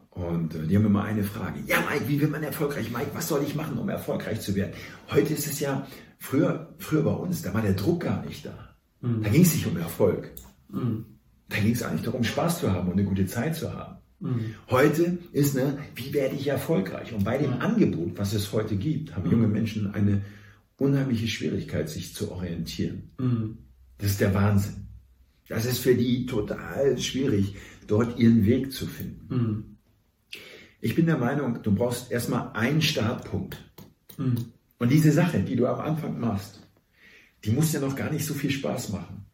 Speaker 2: Und äh, die haben immer eine Frage. Ja, Mike, wie wird man erfolgreich? Mike, was soll ich machen, um erfolgreich zu werden? Heute ist es ja, früher, früher bei uns, da war der Druck gar nicht da. Mhm. Da ging es nicht um Erfolg. Mhm. Da ging es eigentlich darum, Spaß zu haben und eine gute Zeit zu haben. Mhm. Heute ist, ne, wie werde ich erfolgreich? Und bei dem. Angebot, was es heute gibt, haben junge mhm. Menschen eine unheimliche Schwierigkeit, sich zu orientieren.
Speaker 1: Mhm.
Speaker 2: Das ist der Wahnsinn. Das ist für die total schwierig, dort ihren Weg zu finden.
Speaker 1: Mhm.
Speaker 2: Ich bin der Meinung, du brauchst erstmal einen Startpunkt.
Speaker 1: Mhm.
Speaker 2: Und diese Sache, die du am Anfang machst, die muss dir noch gar nicht so viel Spaß machen.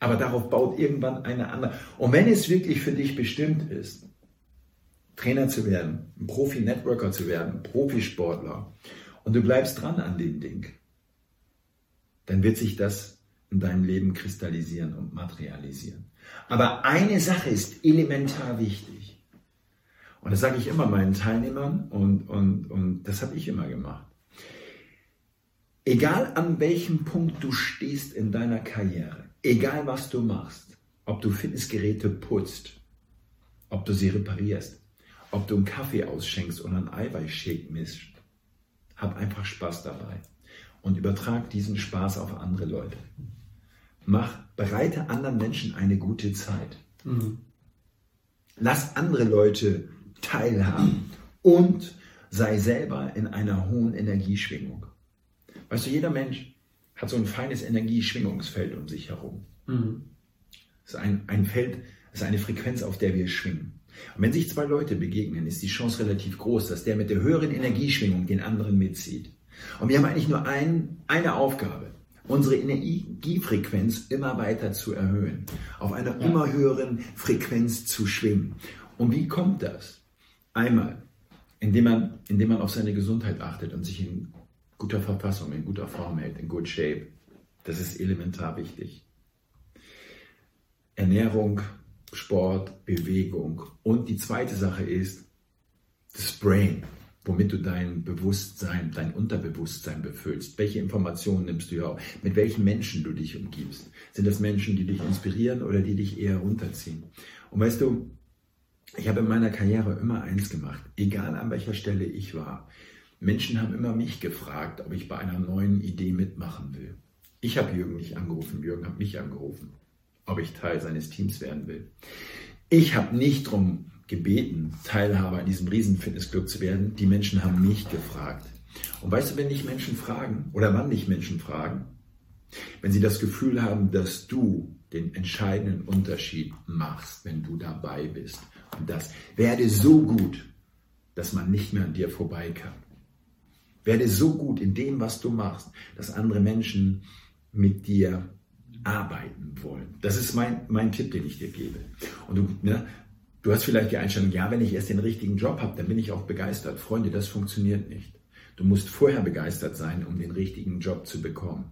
Speaker 2: Aber darauf baut irgendwann eine andere. Und wenn es wirklich für dich bestimmt ist, Trainer zu werden, ein Profi-Networker zu werden, Profisportler, und du bleibst dran an dem Ding, dann wird sich das in deinem Leben kristallisieren und materialisieren. Aber eine Sache ist elementar wichtig. Und das sage ich immer meinen Teilnehmern und, und, und das habe ich immer gemacht. Egal an welchem Punkt du stehst in deiner Karriere, Egal was du machst, ob du Fitnessgeräte putzt, ob du sie reparierst, ob du einen Kaffee ausschenkst oder einen Eiweißshake mischt, hab einfach Spaß dabei und übertrag diesen Spaß auf andere Leute. Mach, bereite anderen Menschen eine gute Zeit.
Speaker 1: Mhm.
Speaker 2: Lass andere Leute teilhaben und sei selber in einer hohen Energieschwingung. Weißt du, jeder Mensch hat so ein feines Energieschwingungsfeld um sich herum.
Speaker 1: Mhm.
Speaker 2: Das ist ein, ein Feld, das ist eine Frequenz, auf der wir schwingen. Und wenn sich zwei Leute begegnen, ist die Chance relativ groß, dass der mit der höheren Energieschwingung den anderen mitzieht. Und wir haben eigentlich nur ein, eine Aufgabe, unsere Energiefrequenz immer weiter zu erhöhen, auf einer immer höheren Frequenz zu schwingen. Und wie kommt das? Einmal, indem man, indem man auf seine Gesundheit achtet und sich in guter Verfassung, in guter Form hält, in good shape. Das ist elementar wichtig. Ernährung, Sport, Bewegung. Und die zweite Sache ist das Brain, womit du dein Bewusstsein, dein Unterbewusstsein befüllst. Welche Informationen nimmst du auf? Mit welchen Menschen du dich umgibst? Sind das Menschen, die dich inspirieren oder die dich eher runterziehen? Und weißt du, ich habe in meiner Karriere immer eins gemacht, egal an welcher Stelle ich war. Menschen haben immer mich gefragt, ob ich bei einer neuen Idee mitmachen will. Ich habe Jürgen nicht angerufen, Jürgen hat mich angerufen, ob ich Teil seines Teams werden will. Ich habe nicht darum gebeten, Teilhaber in diesem Riesenfitnessclub zu werden. Die Menschen haben mich gefragt. Und weißt du, wenn dich Menschen fragen oder wann dich Menschen fragen, wenn sie das Gefühl haben, dass du den entscheidenden Unterschied machst, wenn du dabei bist. Und das werde so gut, dass man nicht mehr an dir vorbei kann. Werde so gut in dem, was du machst, dass andere Menschen mit dir arbeiten wollen. Das ist mein, mein Tipp, den ich dir gebe. Und du, ne, du hast vielleicht die Einstellung, ja, wenn ich erst den richtigen Job habe, dann bin ich auch begeistert. Freunde, das funktioniert nicht. Du musst vorher begeistert sein, um den richtigen Job zu bekommen.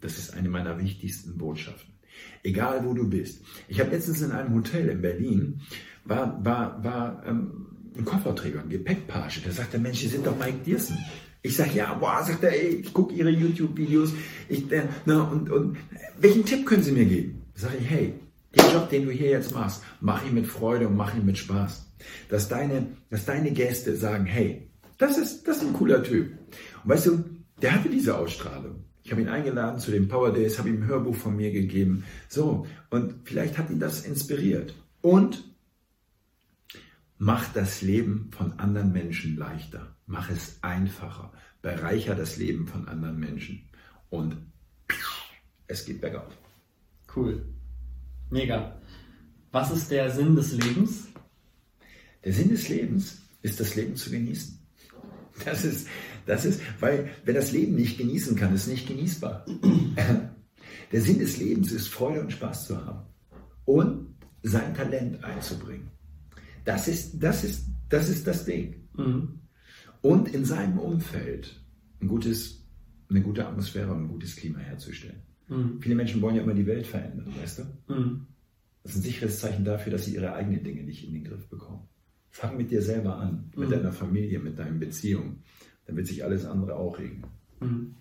Speaker 2: Das ist eine meiner wichtigsten Botschaften. Egal wo du bist. Ich habe letztens in einem Hotel in Berlin, war, war, war ähm, ein Kofferträger, ein Gepäckpage. Da sagt der Mensch, Sie sind doch Mike Diersen. Ich sage, ja, boah, sagt er, ey, ich gucke Ihre YouTube-Videos. Äh, und, und welchen Tipp können Sie mir geben? Sage ich, hey, den Job, den du hier jetzt machst, mach ihn mit Freude und mach ihn mit Spaß. Dass deine, dass deine Gäste sagen, hey, Das ist, das ist ein cooler Typ. Und weißt du, der hatte diese Ausstrahlung. Ich habe ihn eingeladen zu den Power Days, habe ihm ein Hörbuch von mir gegeben. So, und vielleicht hat ihn das inspiriert. Und mach das Leben von anderen Menschen leichter. Mach es einfacher. Bereicher das Leben von anderen Menschen. Und es geht bergauf.
Speaker 1: Cool. Mega. Was ist der Sinn des Lebens?
Speaker 2: Der Sinn des Lebens ist, das Leben zu genießen. Das ist, das ist, weil wer das Leben nicht genießen kann, ist nicht genießbar. Der Sinn des Lebens ist, Freude und Spaß zu haben und sein Talent einzubringen. Das ist das, ist, das, ist das Ding. Mhm. Und in seinem Umfeld ein gutes, eine gute Atmosphäre und ein gutes Klima herzustellen. Mhm. Viele Menschen wollen ja immer die Welt verändern, weißt du? Mhm. Das ist ein sicheres Zeichen dafür, dass sie ihre eigenen Dinge nicht in den Griff bekommen. Fang mit dir selber an, mit mhm. deiner Familie, mit deinen Beziehungen. Dann wird sich alles andere auch regeln. Mhm.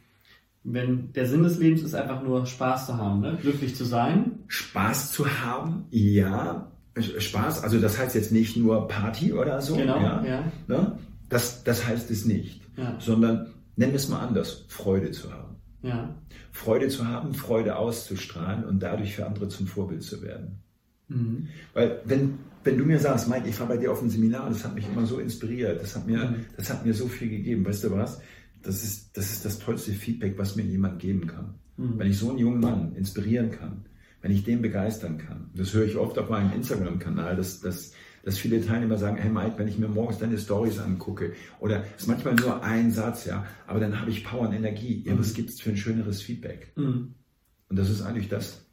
Speaker 1: Wenn der Sinn des Lebens ist einfach nur Spaß zu haben, ne? glücklich zu sein.
Speaker 2: Spaß zu haben, ja. Spaß, also das heißt jetzt nicht nur Party oder so. Genau, ja. ja. Ne? Das, das heißt es nicht. Ja. Sondern nennen wir es mal anders, Freude zu haben. Ja. Freude zu haben, Freude auszustrahlen und dadurch für andere zum Vorbild zu werden. Mhm. Weil wenn, wenn du mir sagst, Mike, ich war bei dir auf ein Seminar, das hat mich immer so inspiriert, das hat mir, mhm. das hat mir so viel gegeben, weißt du was? Das ist, das ist das tollste Feedback, was mir jemand geben kann. Mhm. Wenn ich so einen jungen Mann inspirieren kann, wenn ich den begeistern kann. Das höre ich oft auf meinem Instagram-Kanal, dass, dass, dass viele Teilnehmer sagen, hey Mike, wenn ich mir morgens deine Stories angucke, oder es ist manchmal nur ein Satz, ja, aber dann habe ich Power und Energie. Ja, was mhm. gibt es für ein schöneres Feedback? Mhm. Und das ist eigentlich das,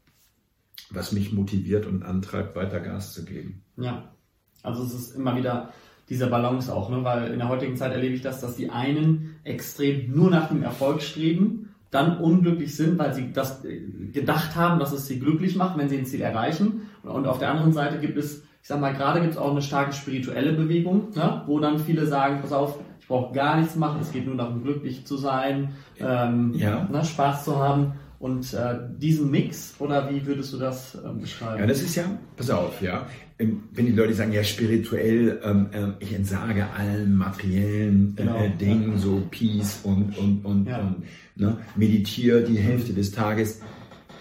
Speaker 2: was mich motiviert und antreibt, weiter Gas zu geben.
Speaker 1: Ja, also es ist immer wieder diese Balance auch, ne? weil in der heutigen Zeit erlebe ich das, dass die einen extrem nur nach dem Erfolg streben dann unglücklich sind, weil sie das äh, gedacht haben, dass es sie glücklich macht, wenn sie ein Ziel erreichen. Und auf der anderen Seite gibt es, ich sag mal, gerade gibt es auch eine starke spirituelle Bewegung, ne? wo dann viele sagen, pass auf, ich brauche gar nichts machen, es geht nur darum, glücklich zu sein, ähm, ja. ne, Spaß zu haben. Und äh, diesen Mix, oder wie würdest du das ähm, beschreiben?
Speaker 2: Ja, das ist ja, pass auf, ja, ähm, wenn die Leute sagen, ja, spirituell, ähm, äh, ich entsage allen materiellen äh, genau. Dingen, so Peace und, und, und, ja. und ne, meditiere die Hälfte des Tages.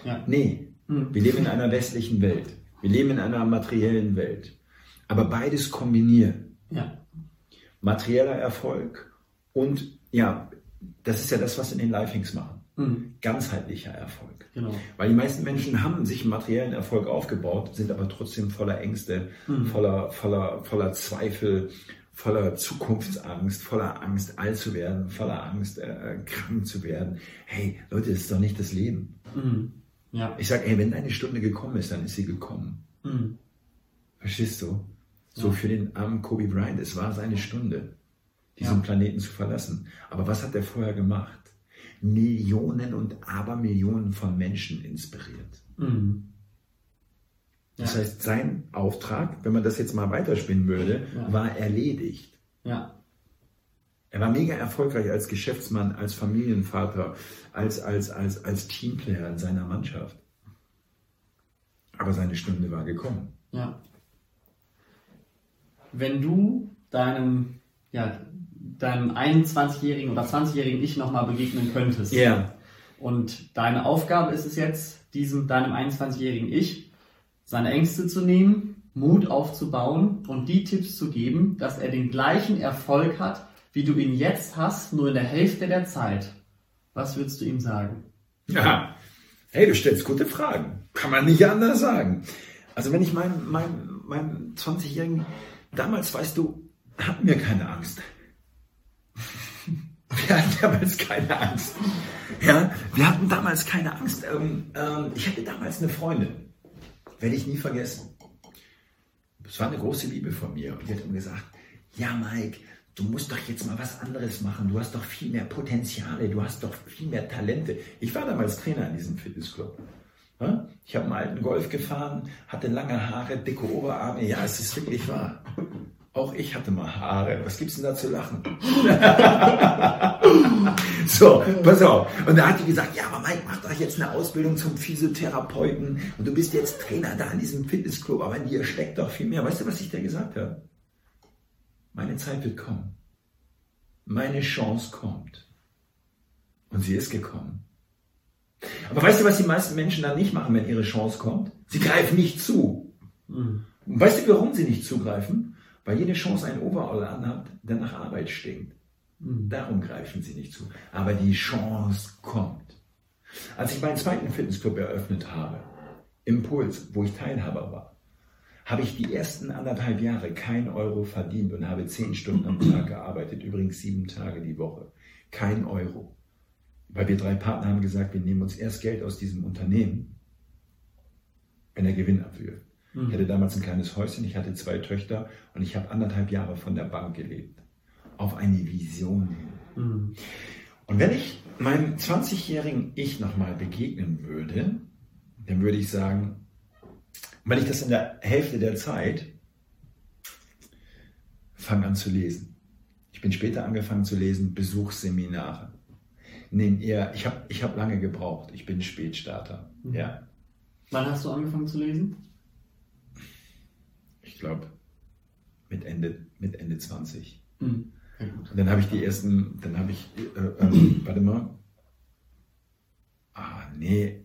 Speaker 2: Ja. Nee, hm. wir leben in einer westlichen Welt. Wir leben in einer materiellen Welt. Aber beides kombinieren. Ja. Materieller Erfolg und, ja, das ist ja das, was in den Lifings machen. Mhm. Ganzheitlicher Erfolg. Genau. Weil die meisten Menschen haben sich materiellen Erfolg aufgebaut, sind aber trotzdem voller Ängste, mhm. voller, voller, voller Zweifel, voller Zukunftsangst, voller Angst, alt zu werden, voller Angst, äh, krank zu werden. Hey, Leute, das ist doch nicht das Leben. Mhm. Ja. Ich sage, hey, wenn deine Stunde gekommen ist, dann ist sie gekommen. Mhm. Verstehst du? So ja. für den armen Kobe Bryant, es war seine Stunde, diesen ja. Planeten zu verlassen. Aber was hat er vorher gemacht? Millionen und Abermillionen von Menschen inspiriert. Mhm. Ja. Das heißt, sein Auftrag, wenn man das jetzt mal weiterspinnen würde, ja. war erledigt. Ja. Er war mega erfolgreich als Geschäftsmann, als Familienvater, als, als, als, als Teamplayer in seiner Mannschaft. Aber seine Stunde war gekommen.
Speaker 1: Ja. Wenn du deinem ja, deinem 21-jährigen oder 20-jährigen Ich nochmal begegnen könntest. Ja. Yeah. Und deine Aufgabe ist es jetzt, diesem, deinem 21-jährigen Ich, seine Ängste zu nehmen, Mut aufzubauen und die Tipps zu geben, dass er den gleichen Erfolg hat, wie du ihn jetzt hast, nur in der Hälfte der Zeit. Was würdest du ihm sagen?
Speaker 2: Ja, hey, du stellst gute Fragen. Kann man nicht anders sagen. Also wenn ich meinen mein, mein 20-Jährigen, damals, weißt du, hatten wir keine Angst. Wir hatten damals keine Angst. Ja, wir hatten damals keine Angst. Ähm, ähm, ich hatte damals eine Freundin, werde ich nie vergessen. Es war eine große Liebe von mir und die hat immer gesagt, ja Mike, du musst doch jetzt mal was anderes machen. Du hast doch viel mehr Potenziale, du hast doch viel mehr Talente. Ich war damals Trainer in diesem Fitnessclub. Ich habe einen alten Golf gefahren, hatte lange Haare, dicke Oberarme. Ja, es ist wirklich wahr. Auch ich hatte mal Haare. Was gibt's denn da zu lachen? so, pass auf. Und da hat die gesagt, ja, aber Mike, mach doch jetzt eine Ausbildung zum Physiotherapeuten und du bist jetzt Trainer da in diesem Fitnessclub, aber in dir steckt doch viel mehr. Weißt du, was ich dir gesagt habe? Meine Zeit wird kommen. meine Chance kommt. Und sie ist gekommen. Aber weißt du, was die meisten Menschen dann nicht machen, wenn ihre Chance kommt? Sie greifen nicht zu. Und weißt du, warum sie nicht zugreifen? Weil jede Chance ein Overall anhat, der nach Arbeit stinkt. Mhm. Darum greifen sie nicht zu. Aber die Chance kommt. Als ich meinen zweiten Fitnessclub eröffnet habe, Impuls, wo ich Teilhaber war, habe ich die ersten anderthalb Jahre kein Euro verdient und habe zehn Stunden am Tag gearbeitet, übrigens sieben Tage die Woche. Kein Euro. Weil wir drei Partner haben gesagt, wir nehmen uns erst Geld aus diesem Unternehmen, wenn der Gewinn abwirft. Mhm. Ich hatte damals ein kleines Häuschen, ich hatte zwei Töchter und ich habe anderthalb Jahre von der Bank gelebt. Auf eine Vision hin. Mhm. Und wenn ich meinem 20-jährigen Ich nochmal begegnen würde, dann würde ich sagen, weil ich das in der Hälfte der Zeit fange an zu lesen. Ich bin später angefangen zu lesen, Besuchsseminare. Nehmen eher, ich habe ich hab lange gebraucht. Ich bin Spätstarter. Mhm. Ja.
Speaker 1: Wann hast du angefangen zu lesen?
Speaker 2: Ich glaube mit Ende, mit Ende 20. Mhm. Und dann habe ich die ersten, dann habe ich, äh, ähm, warte mal. Ah, nee,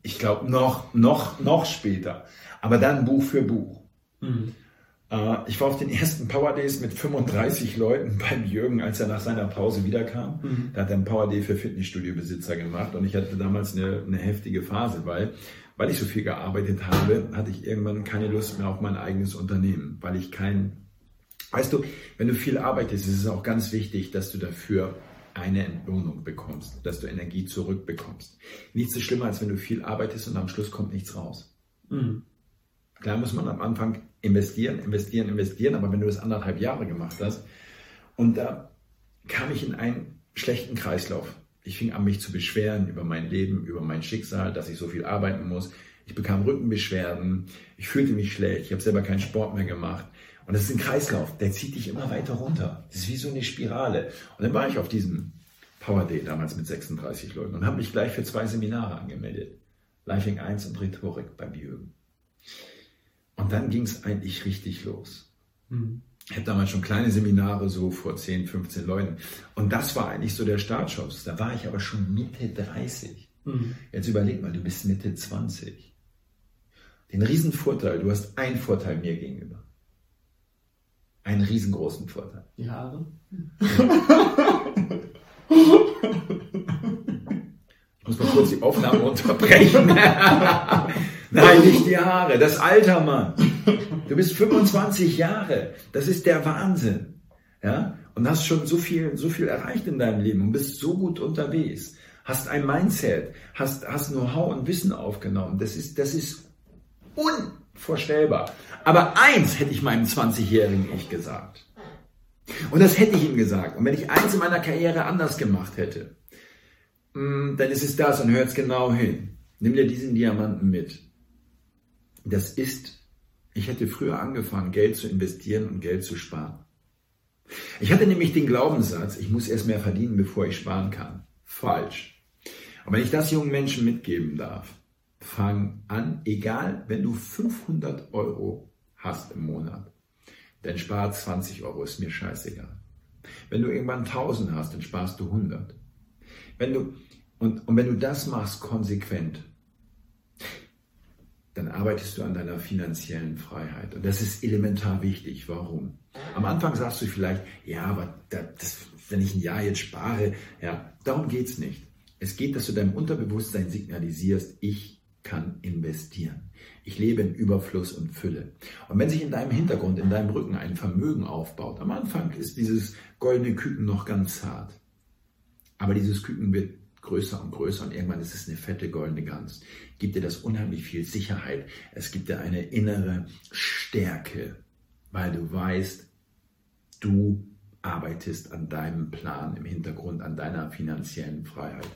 Speaker 2: ich glaube noch, noch, noch später. Aber dann Buch für Buch. Mhm. Äh, ich war auf den ersten Power Days mit 35 Leuten beim Jürgen, als er nach seiner Pause wiederkam. Mhm. Da hat er einen Power Day für Fitnessstudio-Besitzer gemacht und ich hatte damals eine, eine heftige Phase, weil, weil ich so viel gearbeitet habe, hatte ich irgendwann keine Lust mehr auf mein eigenes Unternehmen, weil ich kein, weißt du, wenn du viel arbeitest, ist es auch ganz wichtig, dass du dafür eine Entlohnung bekommst, dass du Energie zurückbekommst. Nichts ist schlimmer, als wenn du viel arbeitest und am Schluss kommt nichts raus. Mhm. Klar muss man am Anfang investieren, investieren, investieren, aber wenn du das anderthalb Jahre gemacht hast und da kam ich in einen schlechten Kreislauf. Ich fing an, mich zu beschweren über mein Leben, über mein Schicksal, dass ich so viel arbeiten muss. Ich bekam Rückenbeschwerden, ich fühlte mich schlecht, ich habe selber keinen Sport mehr gemacht. Und das ist ein Kreislauf, der zieht dich immer weiter runter. Das ist wie so eine Spirale. Und dann war ich auf diesem Power Day damals mit 36 Leuten und habe mich gleich für zwei Seminare angemeldet. Lifing 1 und Rhetorik beim Jürgen. Und dann ging es eigentlich richtig los. Mhm. Ich habe damals schon kleine Seminare so vor 10, 15 Leuten. Und das war eigentlich so der Startschuss. Da war ich aber schon Mitte 30. Mhm. Jetzt überleg mal, du bist Mitte 20. Den riesen Vorteil, du hast einen Vorteil mir gegenüber. Einen riesengroßen Vorteil.
Speaker 1: Die Haare?
Speaker 2: Ich muss mal kurz die Aufnahme unterbrechen. Nein, nicht die Haare, das Alter, Mann. Du bist 25 Jahre. Das ist der Wahnsinn. Ja? Und hast schon so viel, so viel erreicht in deinem Leben und bist so gut unterwegs. Hast ein Mindset, hast, hast Know-how und Wissen aufgenommen. Das ist, das ist unvorstellbar. Aber eins hätte ich meinem 20-jährigen Ich gesagt. Und das hätte ich ihm gesagt. Und wenn ich eins in meiner Karriere anders gemacht hätte, mm, dann ist es das und hört es genau hin. Nimm dir diesen Diamanten mit. Das ist, ich hätte früher angefangen, Geld zu investieren und Geld zu sparen. Ich hatte nämlich den Glaubenssatz, ich muss erst mehr verdienen, bevor ich sparen kann. Falsch. Und wenn ich das jungen Menschen mitgeben darf, fang an, egal, wenn du 500 Euro hast im Monat, dann spar 20 Euro, ist mir scheißegal. Wenn du irgendwann 1000 hast, dann sparst du 100. Wenn du, und, und wenn du das machst konsequent, dann arbeitest du an deiner finanziellen Freiheit. Und das ist elementar wichtig. Warum? Am Anfang sagst du vielleicht, ja, aber das, wenn ich ein Jahr jetzt spare, ja, darum geht's nicht. Es geht, dass du deinem Unterbewusstsein signalisierst, ich kann investieren. Ich lebe in Überfluss und Fülle. Und wenn sich in deinem Hintergrund, in deinem Rücken ein Vermögen aufbaut, am Anfang ist dieses goldene Küken noch ganz zart. Aber dieses Küken wird größer und größer und irgendwann ist es eine fette goldene Gans. Gibt dir das unheimlich viel Sicherheit. Es gibt dir eine innere Stärke, weil du weißt, du arbeitest an deinem Plan im Hintergrund, an deiner finanziellen Freiheit.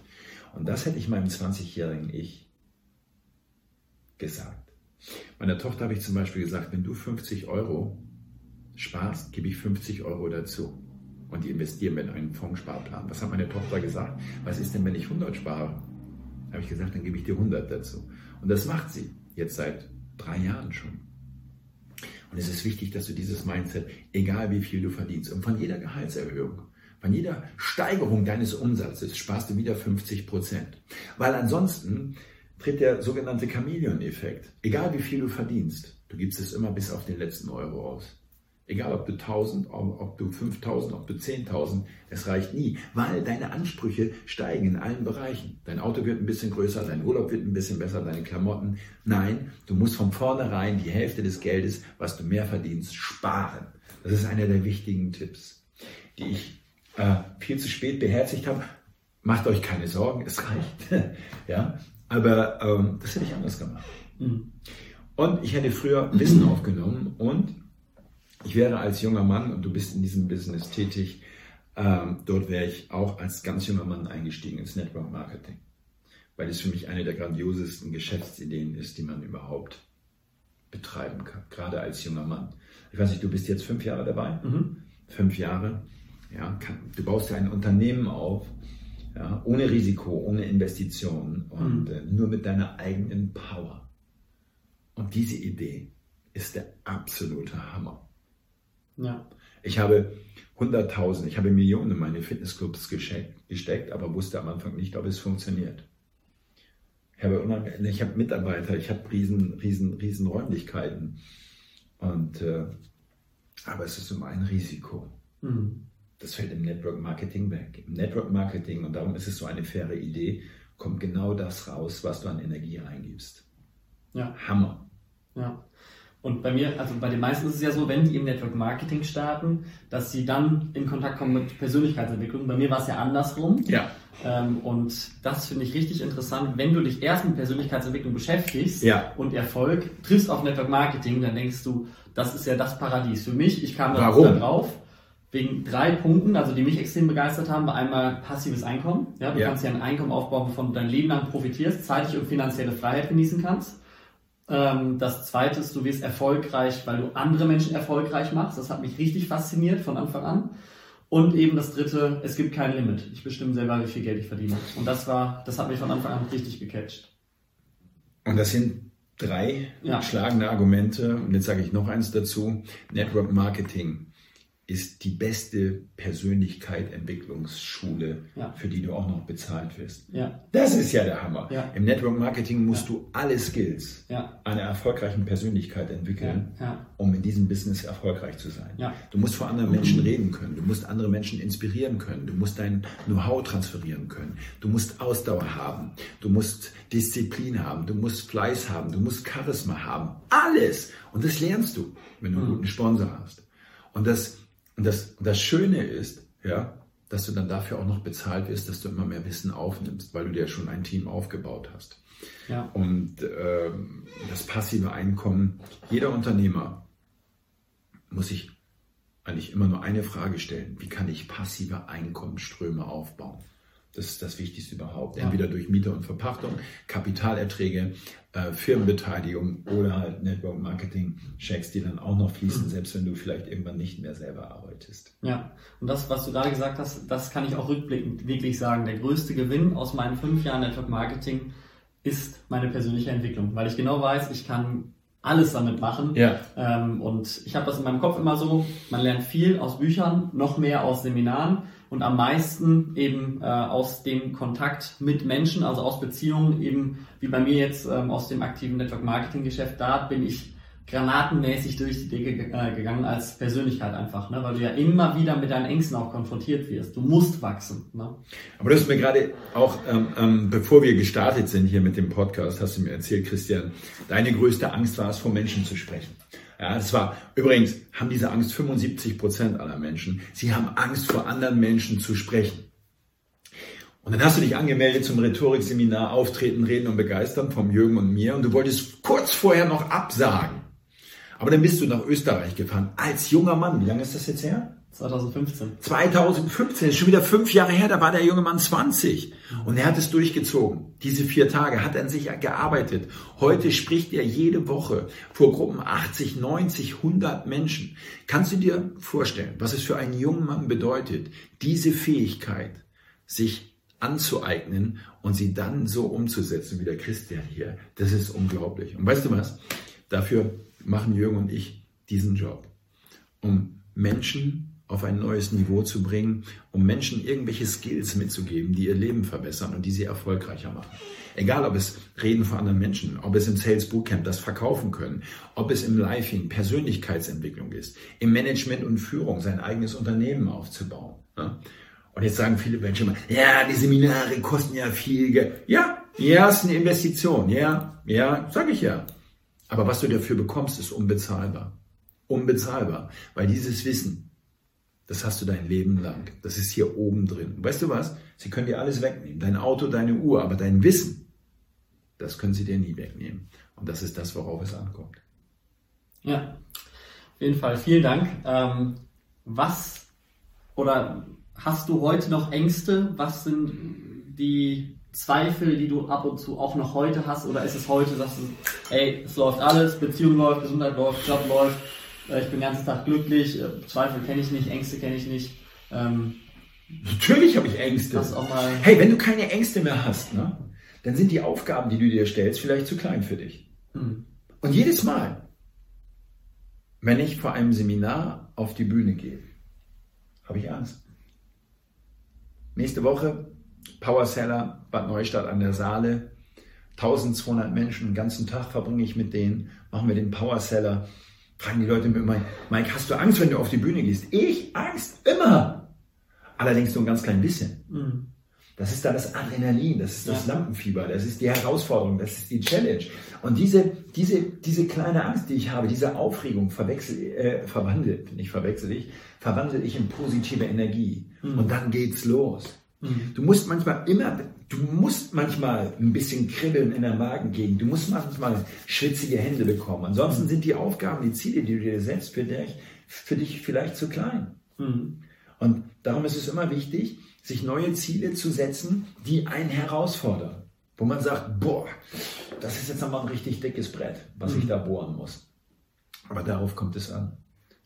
Speaker 2: Und das hätte ich meinem 20-jährigen Ich gesagt. Meiner Tochter habe ich zum Beispiel gesagt, wenn du 50 Euro sparst, gebe ich 50 Euro dazu. Und die investieren wir in einen Fondssparplan. Was hat meine Tochter gesagt? Was ist denn, wenn ich 100 spare? Habe ich gesagt, dann gebe ich dir 100 dazu. Und das macht sie jetzt seit drei Jahren schon. Und es ist wichtig, dass du dieses Mindset, egal wie viel du verdienst, und von jeder Gehaltserhöhung, An jeder Steigerung deines Umsatzes sparst du wieder 50 Prozent. Weil ansonsten tritt der sogenannte Chameleon-Effekt. Egal wie viel du verdienst, du gibst es immer bis auf den letzten Euro aus. Egal ob du 1000, ob du 5000, ob du 10.000, es reicht nie, weil deine Ansprüche steigen in allen Bereichen. Dein Auto wird ein bisschen größer, dein Urlaub wird ein bisschen besser, deine Klamotten. Nein, du musst von vornherein die Hälfte des Geldes, was du mehr verdienst, sparen. Das ist einer der wichtigen Tipps, die ich äh, viel zu spät beherzigt habe. Macht euch keine Sorgen, es reicht. ja, aber ähm, das hätte ich anders gemacht. Mhm. Und ich hätte früher Wissen aufgenommen und ich wäre als junger Mann, und du bist in diesem Business tätig, ähm, dort wäre ich auch als ganz junger Mann eingestiegen ins Network Marketing, weil es für mich eine der grandiosesten Geschäftsideen ist, die man überhaupt betreiben kann, gerade als junger Mann. Ich weiß nicht, du bist jetzt fünf Jahre dabei? Mhm. Fünf Jahre. Ja, kann, du baust ja ein Unternehmen auf, ja, ohne Risiko, ohne Investitionen und mhm. äh, nur mit deiner eigenen Power. Und diese Idee ist der absolute Hammer. Ja. Ich habe 100.000, ich habe Millionen in meine Fitnessclubs gesteckt, aber wusste am Anfang nicht, ob es funktioniert. Ich habe, ich habe Mitarbeiter, ich habe riesen, riesen, riesen Räumlichkeiten. Und, äh, aber es ist immer ein Risiko. Mhm. Das fällt im Network Marketing weg. Im Network Marketing, und darum ist es so eine faire Idee, kommt genau das raus, was du an Energie reingibst.
Speaker 1: Ja. Hammer. Ja. Und bei mir, also bei den meisten ist es ja so, wenn die im Network Marketing starten, dass sie dann in Kontakt kommen mit Persönlichkeitsentwicklung. Bei mir war es ja andersrum. Ja. Ähm, und das finde ich richtig interessant. Wenn du dich erst mit Persönlichkeitsentwicklung beschäftigst ja. und Erfolg triffst auf Network Marketing, dann denkst du, das ist ja das Paradies. Für mich, ich kam da drauf. Wegen drei Punkten, also die mich extrem begeistert haben, war einmal passives Einkommen. Ja, du ja. kannst ja ein Einkommen aufbauen, wovon du dein Leben lang profitierst, zeitlich und finanzielle Freiheit genießen kannst. Ähm, das zweite ist, du wirst erfolgreich, weil du andere Menschen erfolgreich machst. Das hat mich richtig fasziniert von Anfang an. Und eben das dritte, es gibt kein Limit. Ich bestimme selber, wie viel Geld ich verdiene. Und das war, das hat mich von Anfang an richtig gecatcht.
Speaker 2: Und das sind drei ja. schlagende Argumente. Und jetzt sage ich noch eins dazu. Network Marketing ist die beste Persönlichkeit-Entwicklungsschule, ja. für die du auch noch bezahlt wirst. Ja. Das ist ja der Hammer. Ja. Im Network Marketing musst du alle Skills einer erfolgreichen Persönlichkeit entwickeln, um in diesem Business erfolgreich zu sein. Du musst vor anderen Menschen reden können, du musst andere Menschen inspirieren können, du musst dein Know-how transferieren können, du musst Ausdauer haben, du musst Disziplin haben, du musst Fleiß haben, du musst Charisma haben. Alles! Und das lernst du, wenn du einen mhm. guten Sponsor hast. Und das und das, das Schöne ist, ja, dass du dann dafür auch noch bezahlt wirst, dass du immer mehr Wissen aufnimmst, weil du dir schon ein Team aufgebaut hast. Ja. Und äh, das passive Einkommen, jeder Unternehmer muss sich eigentlich immer nur eine Frage stellen, wie kann ich passive Einkommensströme aufbauen? Das ist das Wichtigste überhaupt. Entweder durch Miete und Verpachtung, Kapitalerträge, äh, Firmenbeteiligung oder halt Network Marketing Checks, die dann auch noch fließen, selbst wenn du vielleicht irgendwann nicht mehr selber arbeitest.
Speaker 1: Ja, und das, was du gerade gesagt hast, das kann ich auch rückblickend wirklich sagen. Der größte Gewinn aus meinen fünf Jahren Network Marketing ist meine persönliche Entwicklung, weil ich genau weiß, ich kann alles damit machen. Ja. Ähm, und ich habe das in meinem Kopf immer so, man lernt viel aus Büchern, noch mehr aus Seminaren und am meisten eben äh, aus dem Kontakt mit Menschen, also aus Beziehungen, eben wie bei mir jetzt ähm, aus dem aktiven Network Marketing Geschäft, da bin ich granatenmäßig durch die Decke äh, gegangen als Persönlichkeit einfach, ne? weil du ja immer wieder mit deinen Ängsten auch konfrontiert wirst. Du musst wachsen. Ne?
Speaker 2: Aber du hast mir gerade auch, ähm, ähm, bevor wir gestartet sind hier mit dem Podcast, hast du mir erzählt, Christian, deine größte Angst war es, vor Menschen zu sprechen. Ja, das war, übrigens haben diese Angst 75 Prozent aller Menschen. Sie haben Angst vor anderen Menschen zu sprechen. Und dann hast du dich angemeldet zum Rhetorikseminar Auftreten, Reden und Begeistern vom Jürgen und mir und du wolltest kurz vorher noch absagen. Aber dann bist du nach Österreich gefahren als junger Mann. Wie lange ist das jetzt her?
Speaker 1: 2015.
Speaker 2: 2015, ist schon wieder fünf Jahre her, da war der junge Mann 20. Und er hat es durchgezogen. Diese vier Tage hat er an sich gearbeitet. Heute spricht er jede Woche vor Gruppen 80, 90, 100 Menschen. Kannst du dir vorstellen, was es für einen jungen Mann bedeutet, diese Fähigkeit sich anzueignen und sie dann so umzusetzen wie der Christian hier? Das ist unglaublich. Und weißt du was? Dafür machen Jürgen und ich diesen Job, um Menschen auf ein neues Niveau zu bringen, um Menschen irgendwelche Skills mitzugeben, die ihr Leben verbessern und die sie erfolgreicher machen. Egal, ob es Reden vor anderen Menschen, ob es im Sales Bootcamp das Verkaufen können, ob es im Lifing Persönlichkeitsentwicklung ist, im Management und Führung sein eigenes Unternehmen aufzubauen. Und jetzt sagen viele Menschen immer, ja, die Seminare kosten ja viel Geld. Ja, ja, ist eine Investition. Ja, ja, sage ich ja. Aber was du dafür bekommst, ist unbezahlbar. Unbezahlbar. Weil dieses Wissen, das hast du dein Leben lang. Das ist hier oben drin. Weißt du was? Sie können dir alles wegnehmen. Dein Auto, deine Uhr, aber dein Wissen, das können sie dir nie wegnehmen. Und das ist das, worauf es ankommt.
Speaker 1: Ja, auf jeden Fall. Vielen Dank. Ähm, was oder hast du heute noch Ängste? Was sind die Zweifel, die du ab und zu auch noch heute hast? Oder ist es heute, dass du, ey, es läuft alles, Beziehung läuft, Gesundheit läuft, Job läuft, äh, ich bin den ganzen Tag glücklich, äh, Zweifel kenne ich nicht, Ängste kenne ich nicht. Ähm,
Speaker 2: Natürlich habe ich Ängste. hey, wenn du keine Ängste mehr hast, ne, dann sind die Aufgaben, die du dir stellst, vielleicht zu klein für dich. Hm. Und jedes Mal, wenn ich vor einem Seminar auf die Bühne gehe, habe ich Angst. Nächste Woche Power Seller Bad Neustadt an der Saale. 1200 Menschen, den ganzen Tag verbringe ich mit denen, machen wir den Power Seller fragen die Leute mir immer, Mike, hast du Angst, wenn du auf die Bühne gehst? Ich? Angst? Immer. Allerdings nur ein ganz klein bisschen. Mhm. Das ist da das Adrenalin, das ist das ja. Lampenfieber, das ist die Herausforderung, das ist die Challenge. Und diese, diese, diese kleine Angst, die ich habe, diese Aufregung verwechsel, äh, verwandelt, nicht verwechsel ich, verwandle ich in positive Energie. Mhm. Und dann geht's los. Mhm. Du musst manchmal immer, du musst manchmal ein bisschen kribbeln in der Magengegend. Du musst manchmal schwitzige Hände bekommen. Ansonsten mhm. sind die Aufgaben, die Ziele, die du dir setzt, für dich, für dich vielleicht zu klein. Mhm. Und darum ist es immer wichtig, sich neue Ziele zu setzen, die einen herausfordern. Wo man sagt, boah, das ist jetzt nochmal ein richtig dickes Brett, was ich mhm. da bohren muss. Aber darauf kommt es an.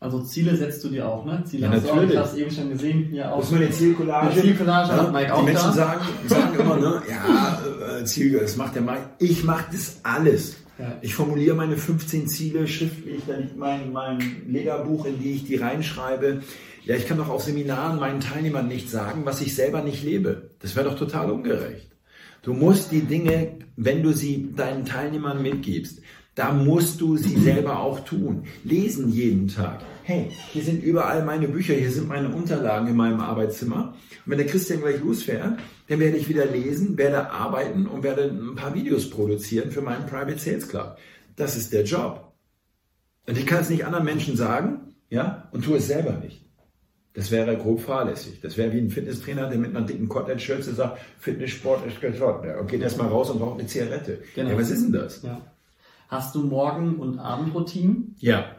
Speaker 1: Also Ziele setzt du dir auch, ne? Ziele ja, hast natürlich. du auch, hast eben schon gesehen, hier auch.
Speaker 2: Das ist meine Zielcollage.
Speaker 1: Die Zielcollage ja, Mike auch
Speaker 2: Die Menschen sagen, sagen immer, ne, ja, äh, Ziele, das macht der Mike. Ich mache das alles. Ja. Ich formuliere meine 15 Ziele schriftlich, da liegt mein, mein Lederbuch, in die ich die reinschreibe. Ja, ich kann doch auf Seminaren meinen Teilnehmern nicht sagen, was ich selber nicht lebe. Das wäre doch total ungerecht. Du musst die Dinge, wenn du sie deinen Teilnehmern mitgibst, da musst du sie selber auch tun. Lesen jeden Tag hey, hier sind überall meine Bücher, hier sind meine Unterlagen in meinem Arbeitszimmer. Und wenn der Christian gleich losfährt, dann werde ich wieder lesen, werde arbeiten und werde ein paar Videos produzieren für meinen Private Sales Club. Das ist der Job. Und ich kann es nicht anderen Menschen sagen, ja, und tue es selber nicht. Das wäre grob fahrlässig. Das wäre wie ein Fitnesstrainer, der mit einer dicken Cotlet-Schürze sagt, Fitnesssport ist gesund. Und geht erstmal raus und braucht eine Zigarette. Genau. Ja, was ist denn das? Ja.
Speaker 1: Hast du Morgen- und Abendroutinen?
Speaker 2: Ja.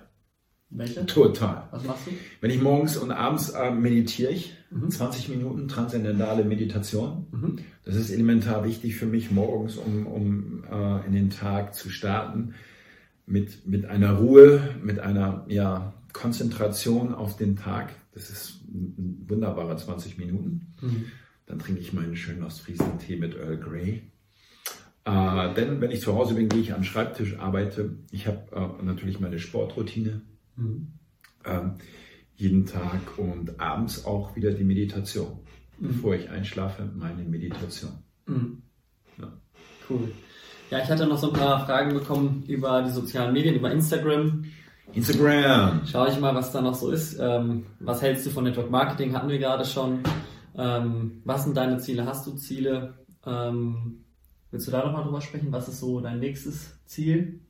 Speaker 1: Welche?
Speaker 2: Total.
Speaker 1: Was machst du?
Speaker 2: Wenn ich morgens und abends äh, meditiere ich, mhm. 20 Minuten transzendentale Meditation. Mhm. Das ist elementar wichtig für mich morgens, um, um äh, in den Tag zu starten mit, mit einer Ruhe, mit einer ja, Konzentration auf den Tag. Das ist ein wunderbarer 20 Minuten. Mhm. Dann trinke ich meinen schönen Ostfriesen-Tee mit Earl Grey. Äh, denn wenn ich zu Hause bin, gehe ich am Schreibtisch, arbeite. Ich habe äh, natürlich meine Sportroutine Mhm. Ähm, jeden Tag und abends auch wieder die Meditation. Mhm. Bevor ich einschlafe, meine Meditation. Mhm.
Speaker 1: Ja. Cool. Ja, ich hatte noch so ein paar Fragen bekommen über die sozialen Medien, über Instagram.
Speaker 2: Instagram.
Speaker 1: Schau ich mal, was da noch so ist. Ähm, was hältst du von Network Marketing? Hatten wir gerade schon. Ähm, was sind deine Ziele? Hast du Ziele? Ähm, willst du da nochmal drüber sprechen? Was ist so dein nächstes Ziel?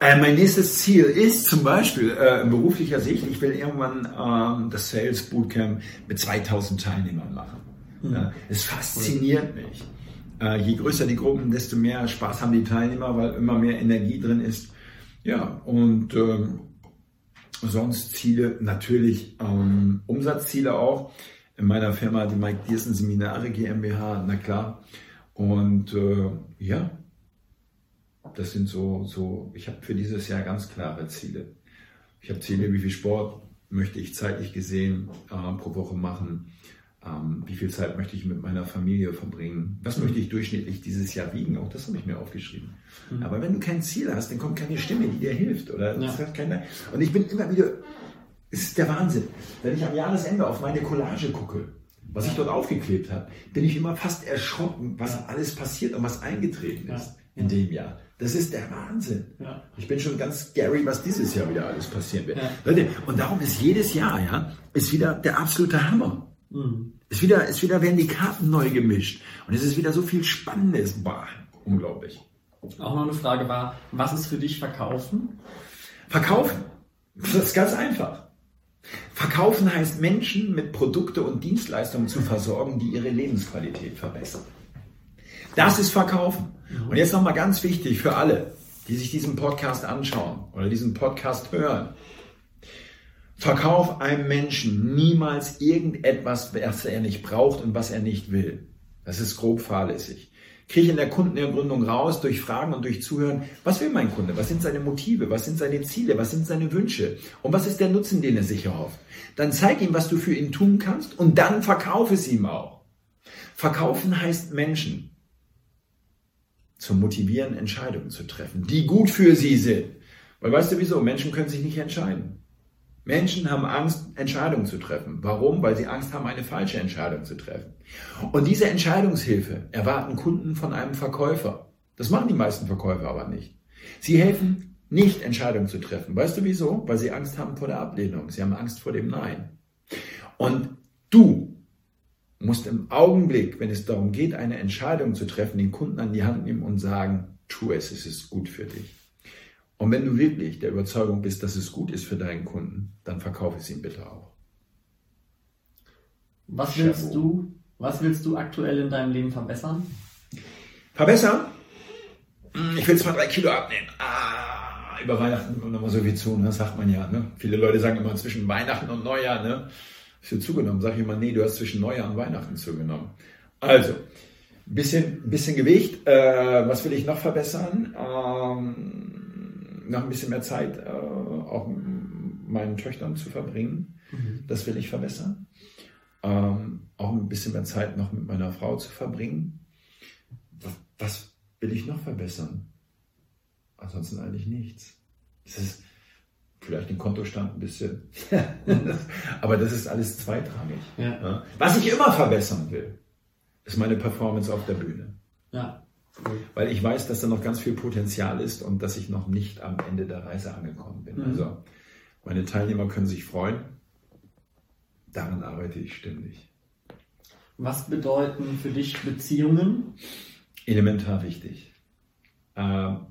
Speaker 2: Äh, mein nächstes Ziel ist zum Beispiel äh, in beruflicher Sicht, ich will irgendwann ähm, das Sales Bootcamp mit 2000 Teilnehmern machen. Mhm. Ja, es fasziniert mich. Äh, je größer die Gruppen, desto mehr Spaß haben die Teilnehmer, weil immer mehr Energie drin ist. Ja, und ähm, sonst Ziele, natürlich ähm, Umsatzziele auch. In meiner Firma, die Mike Diersen Seminare GmbH, na klar. Und äh, ja, das sind so, so ich habe für dieses Jahr ganz klare Ziele. Ich habe Ziele, wie viel Sport möchte ich zeitlich gesehen äh, pro Woche machen, ähm, wie viel Zeit möchte ich mit meiner Familie verbringen, was mhm. möchte ich durchschnittlich dieses Jahr wiegen, auch das habe ich mir aufgeschrieben. Mhm. Aber wenn du kein Ziel hast, dann kommt keine Stimme, die dir hilft. Oder ja. keiner. Und ich bin immer wieder Es ist der Wahnsinn. Wenn ich am Jahresende auf meine Collage gucke, was ich dort aufgeklebt habe, bin ich immer fast erschrocken, was alles passiert und was eingetreten ist in dem Jahr. Das ist der Wahnsinn. Ja. Ich bin schon ganz scary, was dieses Jahr wieder alles passieren wird. Ja. Leute, und darum ist jedes Jahr, ja, ist wieder der absolute Hammer. Mhm. Ist wieder, ist wieder, werden die Karten neu gemischt. Und es ist wieder so viel Spannendes. Boah, unglaublich.
Speaker 1: Auch noch eine Frage war, was ist für dich Verkaufen?
Speaker 2: Verkaufen? Das ist ganz einfach. Verkaufen heißt Menschen mit Produkte und Dienstleistungen zu versorgen, die ihre Lebensqualität verbessern. Das ist Verkaufen. Und jetzt nochmal ganz wichtig für alle, die sich diesen Podcast anschauen oder diesen Podcast hören. Verkauf einem Menschen niemals irgendetwas, was er nicht braucht und was er nicht will. Das ist grob fahrlässig. Kriege ich in der Kundenergründung raus durch Fragen und durch Zuhören, was will mein Kunde? Was sind seine Motive? Was sind seine Ziele? Was sind seine Wünsche? Und was ist der Nutzen, den er sich erhofft? Dann zeig ihm, was du für ihn tun kannst und dann verkauf es ihm auch. Verkaufen heißt Menschen zu motivieren, Entscheidungen zu treffen, die gut für sie sind. Weil weißt du wieso? Menschen können sich nicht entscheiden. Menschen haben Angst, Entscheidungen zu treffen. Warum? Weil sie Angst haben, eine falsche Entscheidung zu treffen. Und diese Entscheidungshilfe erwarten Kunden von einem Verkäufer. Das machen die meisten Verkäufer aber nicht. Sie helfen nicht, Entscheidungen zu treffen. Weißt du wieso? Weil sie Angst haben vor der Ablehnung. Sie haben Angst vor dem Nein. Und du musst im Augenblick, wenn es darum geht, eine Entscheidung zu treffen, den Kunden an die Hand nehmen und sagen, tu es, es ist gut für dich. Und wenn du wirklich der Überzeugung bist, dass es gut ist für deinen Kunden, dann verkaufe es ihm bitte auch.
Speaker 1: Was willst du, was willst du aktuell in deinem Leben verbessern?
Speaker 2: Verbessern? Hm, ich will zwei, drei Kilo abnehmen. Ah, über Weihnachten kommt nochmal so viel zu, ne? das sagt man ja. Ne? Viele Leute sagen immer zwischen Weihnachten und Neujahr, ne? Hast du zugenommen? Sag ich immer, nee, du hast zwischen Neujahr und Weihnachten zugenommen. Also, bisschen, bisschen Gewicht. Äh, was will ich noch verbessern? Ähm, noch ein bisschen mehr Zeit äh, auch meinen Töchtern zu verbringen. Mhm. Das will ich verbessern. Ähm, auch ein bisschen mehr Zeit noch mit meiner Frau zu verbringen. Was, will ich noch verbessern? Ansonsten eigentlich nichts. Das ist, vielleicht den Kontostand ein bisschen. Aber das ist alles zweitrangig. Ja. Was ich immer verbessern will, ist meine Performance auf der Bühne. Ja. Weil ich weiß, dass da noch ganz viel Potenzial ist und dass ich noch nicht am Ende der Reise angekommen bin. Mhm. Also meine Teilnehmer können sich freuen. Daran arbeite ich ständig.
Speaker 1: Was bedeuten für dich Beziehungen?
Speaker 2: Elementar wichtig. Ähm,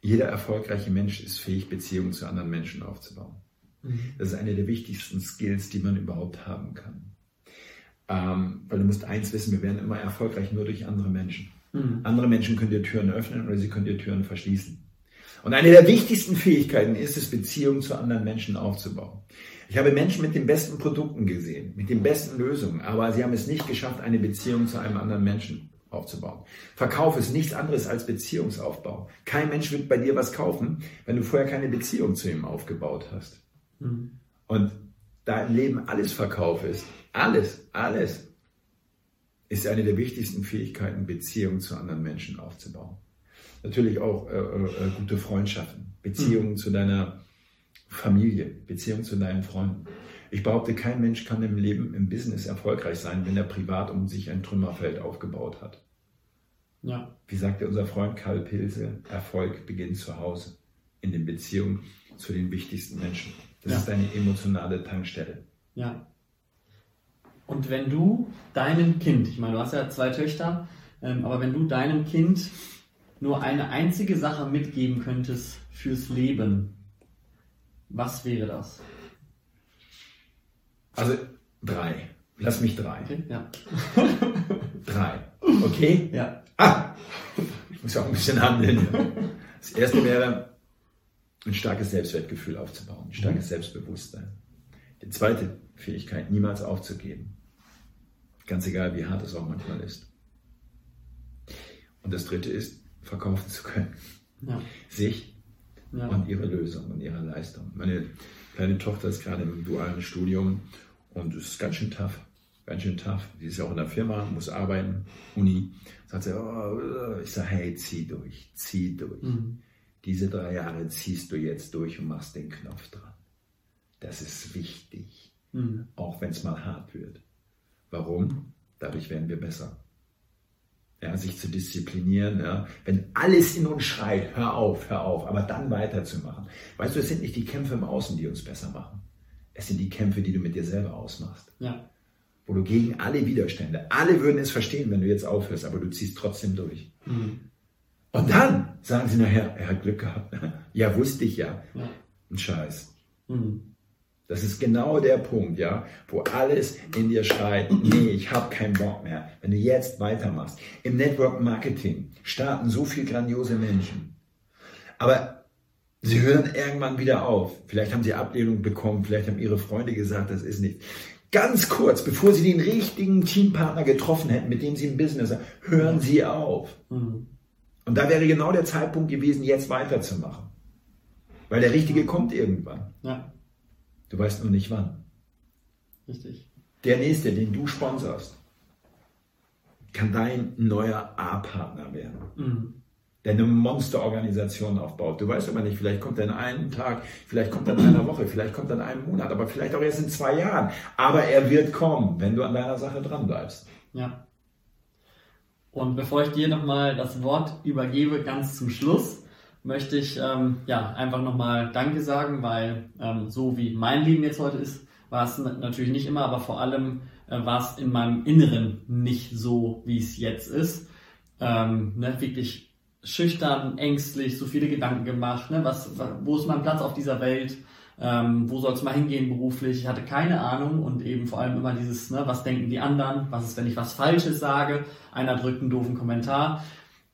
Speaker 2: jeder erfolgreiche Mensch ist fähig, Beziehungen zu anderen Menschen aufzubauen. Mhm. Das ist eine der wichtigsten Skills, die man überhaupt haben kann. Ähm, weil du musst eins wissen, wir werden immer erfolgreich nur durch andere Menschen. Mhm. Andere Menschen können dir Türen öffnen oder sie können dir Türen verschließen. Und eine der wichtigsten Fähigkeiten ist es, Beziehungen zu anderen Menschen aufzubauen. Ich habe Menschen mit den besten Produkten gesehen, mit den besten Lösungen, aber sie haben es nicht geschafft, eine Beziehung zu einem anderen Menschen aufzubauen. Verkauf ist nichts anderes als Beziehungsaufbau. Kein Mensch wird bei dir was kaufen, wenn du vorher keine Beziehung zu ihm aufgebaut hast. Mhm. Und da im Leben alles Verkauf ist, alles, alles, ist eine der wichtigsten Fähigkeiten, Beziehungen zu anderen Menschen aufzubauen. Natürlich auch äh, äh, gute Freundschaften, Beziehungen mhm. zu deiner Familie, Beziehungen zu deinen Freunden. Ich behaupte, kein Mensch kann im Leben, im Business erfolgreich sein, wenn er privat um sich ein Trümmerfeld aufgebaut hat. Ja. Wie sagte unser Freund Karl Pilse, Erfolg beginnt zu Hause, in den Beziehungen zu den wichtigsten Menschen. Das ja. ist eine emotionale Tankstelle.
Speaker 1: Ja. Und wenn du deinem Kind, ich meine, du hast ja zwei Töchter, ähm, aber wenn du deinem Kind nur eine einzige Sache mitgeben könntest fürs Leben, was wäre das?
Speaker 2: Also drei. Lass mich drei. Okay, ja. drei. Okay? Ja. Ah! Ich muss ja auch ein bisschen handeln. Das erste wäre, ein starkes Selbstwertgefühl aufzubauen, ein starkes mhm. Selbstbewusstsein. Die zweite Fähigkeit, niemals aufzugeben. Ganz egal, wie hart es auch manchmal ist. Und das dritte ist, verkaufen zu können. Ja. Sich ja. und ihre Lösung und ihre Leistung. Meine kleine Tochter ist gerade im dualen Studium und es ist ganz schön tough. Ganz schön tough. Sie ist ja auch in der Firma, muss arbeiten, Uni. Sagt sie, oh, ich sage, hey, zieh durch, zieh durch. Mhm. Diese drei Jahre ziehst du jetzt durch und machst den Knopf dran. Das ist wichtig, mhm. auch wenn es mal hart wird. Warum? Dadurch werden wir besser. Ja, sich zu disziplinieren, ja. wenn alles in uns schreit, hör auf, hör auf, aber dann weiterzumachen. Weißt du, es sind nicht die Kämpfe im Außen, die uns besser machen. Es sind die Kämpfe, die du mit dir selber ausmachst. Ja. Wo du gegen alle Widerstände, alle würden es verstehen, wenn du jetzt aufhörst, aber du ziehst trotzdem durch. Mhm. Und dann sagen sie nachher, er hat Glück gehabt. ja, wusste ich ja. ja. Ein Scheiß. Mhm. Das ist genau der Punkt, ja, wo alles in dir schreit, nee, ich habe keinen Bock mehr. Wenn du jetzt weitermachst. Im Network Marketing starten so viele grandiose Menschen. Aber sie hören irgendwann wieder auf. Vielleicht haben sie Ablehnung bekommen, vielleicht haben ihre Freunde gesagt, das ist nicht. Ganz kurz, bevor sie den richtigen Teampartner getroffen hätten, mit dem sie ein Business haben, hören sie auf. Mhm. Und da wäre genau der Zeitpunkt gewesen, jetzt weiterzumachen. Weil der Richtige kommt irgendwann. Ja. Du weißt nur nicht wann. Richtig. Der nächste, den du sponsorst, kann dein neuer A-Partner werden. Mhm. Der eine Monsterorganisation aufbaut. Du weißt aber nicht, vielleicht kommt er in einem Tag, vielleicht kommt er in einer Woche, vielleicht kommt er in einem Monat, aber vielleicht auch erst in zwei Jahren. Aber er wird kommen, wenn du an deiner Sache dran bleibst.
Speaker 1: Ja. Und bevor ich dir nochmal das Wort übergebe, ganz zum Schluss, möchte ich ähm, ja einfach nochmal Danke sagen, weil ähm, so wie mein Leben jetzt heute ist, war es natürlich nicht immer, aber vor allem äh, war es in meinem Inneren nicht so, wie es jetzt ist. Ähm, ne, wirklich schüchtern, ängstlich, so viele Gedanken gemacht. Ne, was, wo ist mein Platz auf dieser Welt? Ähm, wo soll es mal hingehen beruflich? Ich hatte keine Ahnung und eben vor allem immer dieses, ne, was denken die anderen? Was ist, wenn ich was Falsches sage? Einer drückt einen doofen Kommentar.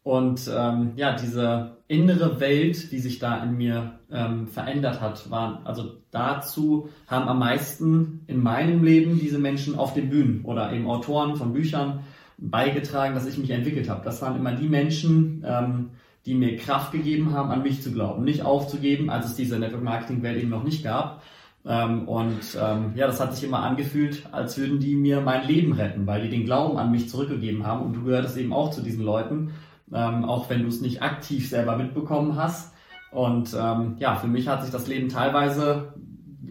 Speaker 1: Und ähm, ja, diese innere Welt, die sich da in mir ähm, verändert hat, waren, also dazu haben am meisten in meinem Leben diese Menschen auf den Bühnen oder eben Autoren von Büchern beigetragen, dass ich mich entwickelt habe. Das waren immer die Menschen, ähm, die mir Kraft gegeben haben, an mich zu glauben, nicht aufzugeben, als es diese Network Marketing Welt eben noch nicht gab. Ähm, und ähm, ja, das hat sich immer angefühlt, als würden die mir mein Leben retten, weil die den Glauben an mich zurückgegeben haben. Und du gehörtest eben auch zu diesen Leuten ähm, auch wenn du es nicht aktiv selber mitbekommen hast. Und ähm, ja, für mich hat sich das Leben teilweise,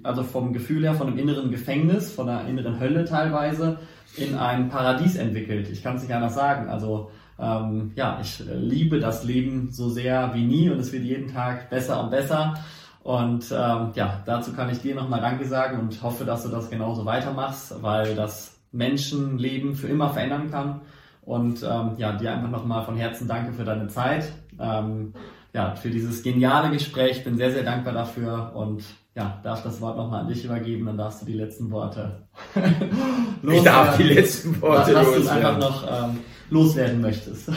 Speaker 1: also vom Gefühl her, von einem inneren Gefängnis, von einer inneren Hölle teilweise, in ein Paradies entwickelt. Ich kann es nicht anders sagen. Also ähm, ja, ich liebe das Leben so sehr wie nie und es wird jeden Tag besser und besser. Und ähm, ja, dazu kann ich dir nochmal Danke sagen und hoffe, dass du das genauso weitermachst, weil das Menschenleben für immer verändern kann. Und ähm, ja, dir einfach nochmal von Herzen danke für deine Zeit. Ähm, ja, für dieses geniale Gespräch. Bin sehr, sehr dankbar dafür und ja, darf das Wort nochmal an dich übergeben, dann darfst du die letzten Worte
Speaker 2: loswerden. Ich darf die letzten Worte
Speaker 1: was loswerden. du einfach noch ähm, loswerden möchtest.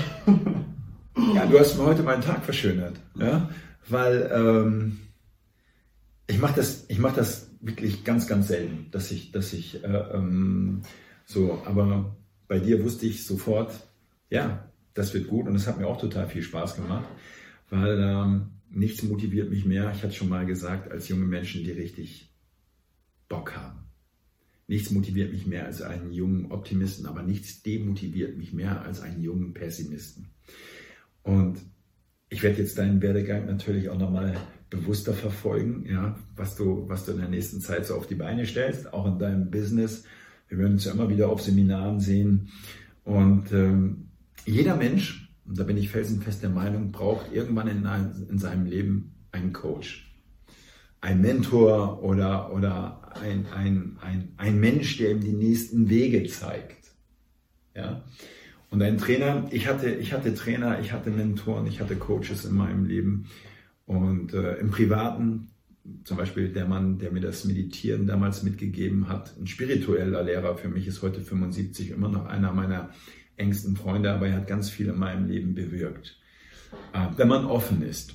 Speaker 2: ja, du hast mir heute meinen Tag verschönert, ja, weil ähm, ich mache das, ich mache das wirklich ganz, ganz selten, dass ich, dass ich äh, ähm, so, aber bei dir wusste ich sofort, ja, das wird gut und es hat mir auch total viel Spaß gemacht, weil ähm, nichts motiviert mich mehr, ich hatte schon mal gesagt, als junge Menschen, die richtig Bock haben. Nichts motiviert mich mehr als einen jungen Optimisten, aber nichts demotiviert mich mehr als einen jungen Pessimisten. Und ich werde jetzt deinen Werdegang natürlich auch nochmal bewusster verfolgen, ja, was du, was du in der nächsten Zeit so auf die Beine stellst, auch in deinem Business wir werden uns ja immer wieder auf Seminaren sehen. Und ähm, jeder Mensch, und da bin ich felsenfest der Meinung, braucht irgendwann in, in seinem Leben einen Coach. Ein Mentor oder, oder ein, ein, ein, ein Mensch, der ihm die nächsten Wege zeigt. Ja? Und ein Trainer, ich hatte, ich hatte Trainer, ich hatte Mentoren, ich hatte Coaches in meinem Leben. Und äh, im Privaten zum Beispiel der Mann, der mir das Meditieren damals mitgegeben hat, ein spiritueller Lehrer, für mich ist heute 75 immer noch einer meiner engsten Freunde, aber er hat ganz viel in meinem Leben bewirkt. Äh, wenn man offen ist.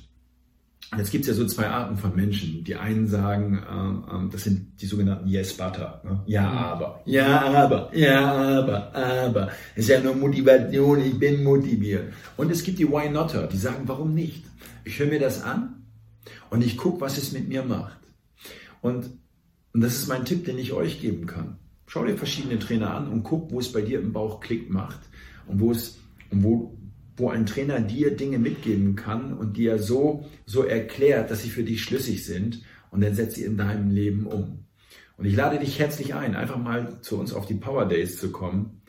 Speaker 2: Jetzt gibt es ja so zwei Arten von Menschen. Die einen sagen, äh, äh, das sind die sogenannten Yes Butter. Ne? Ja, mhm. aber, ja, aber, ja, aber, aber. Es ist ja nur Motivation, ich bin motiviert. Und es gibt die Why Notter, die sagen, warum nicht? Ich höre mir das an und ich gucke, was es mit mir macht. Und, und das ist mein Tipp, den ich euch geben kann. Schau dir verschiedene Trainer an und guck, wo es bei dir im Bauch Klick macht und wo es, und wo wo ein Trainer dir Dinge mitgeben kann und dir so, so erklärt, dass sie für dich schlüssig sind und dann setzt sie in deinem Leben um. Und ich lade dich herzlich ein, einfach mal zu uns auf die Power Days zu kommen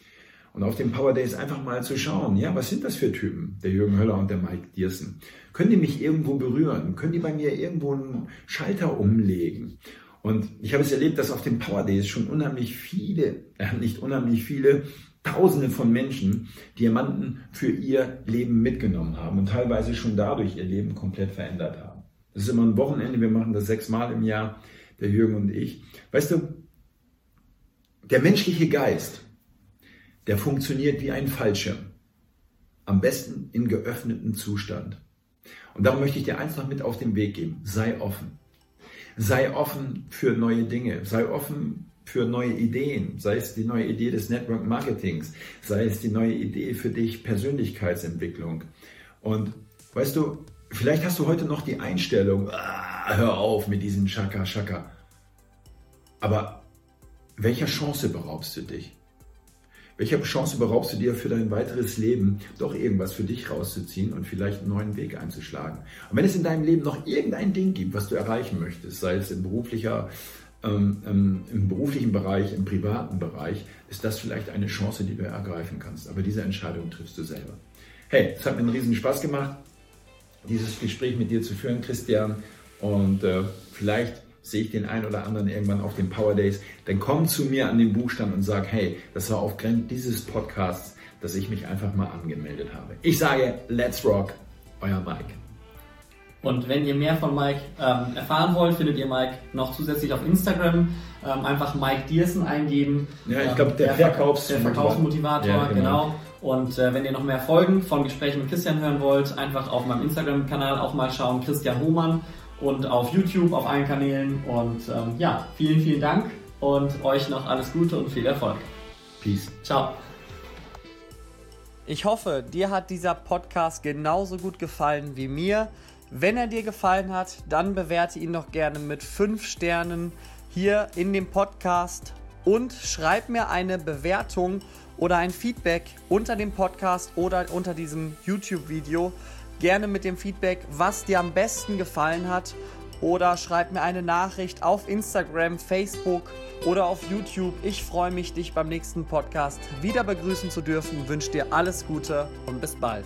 Speaker 2: und auf den Power Days einfach mal zu schauen, ja, was sind das für Typen, der Jürgen Höller und der Mike Diersen? Können die mich irgendwo berühren? Können die bei mir irgendwo einen Schalter umlegen? Und ich habe es erlebt, dass auf den Power Days schon unheimlich viele, äh, nicht unheimlich viele, Tausende von Menschen Diamanten für ihr Leben mitgenommen haben und teilweise schon dadurch ihr Leben komplett verändert haben. Das ist immer ein Wochenende, wir machen das sechsmal im Jahr, der Jürgen und ich. Weißt du, der menschliche Geist, der funktioniert wie ein Fallschirm. Am besten in geöffnetem Zustand. Und darum möchte ich dir eins noch mit auf den Weg geben. Sei offen. Sei offen für neue Dinge. Sei offen für neue Ideen, sei es die neue Idee des Network Marketings, sei es die neue Idee für dich Persönlichkeitsentwicklung. Und weißt du, vielleicht hast du heute noch die Einstellung, ah, hör auf mit diesem Schaka Schaka. Aber welcher Chance beraubst du dich? Welcher Chance beraubst du dir für dein weiteres Leben, doch irgendwas für dich rauszuziehen und vielleicht einen neuen Weg einzuschlagen? Und wenn es in deinem Leben noch irgendein Ding gibt, was du erreichen möchtest, sei es in beruflicher ähm, im beruflichen Bereich, im privaten Bereich, ist das vielleicht eine Chance, die du ergreifen kannst. Aber diese Entscheidung triffst du selber. Hey, es hat mir einen riesen Spaß gemacht, dieses Gespräch mit dir zu führen, Christian. Und äh, vielleicht sehe ich den einen oder anderen irgendwann auf den Power Days. Dann komm zu mir an den Buchstand und sag, hey, das war aufgrund dieses Podcasts, dass ich mich einfach mal angemeldet habe. Ich sage, let's rock, euer Mike.
Speaker 1: Und wenn ihr mehr von Mike ähm, erfahren wollt, findet ihr Mike noch zusätzlich auf Instagram. Ähm, einfach Mike Diersen eingeben.
Speaker 2: Ja, ich glaube, der, der, Verkaufs
Speaker 1: der Verkaufsmotivator, ja, genau. genau. Und äh, wenn ihr noch mehr Folgen von Gesprächen mit Christian hören wollt, einfach auf meinem Instagram-Kanal auch mal schauen, Christian Hohmann. Und auf YouTube, auf allen Kanälen. Und ähm, ja, vielen, vielen Dank und euch noch alles Gute und viel Erfolg.
Speaker 2: Peace.
Speaker 1: Ciao. Ich hoffe, dir hat dieser Podcast genauso gut gefallen wie mir. Wenn er dir gefallen hat, dann bewerte ihn doch gerne mit 5 Sternen hier in dem Podcast und schreib mir eine Bewertung oder ein Feedback unter dem Podcast oder unter diesem YouTube-Video. Gerne mit dem Feedback, was dir am besten gefallen hat. Oder schreib mir eine Nachricht auf Instagram, Facebook oder auf YouTube. Ich freue mich, dich beim nächsten Podcast wieder begrüßen zu dürfen. Wünsche dir alles Gute und bis bald.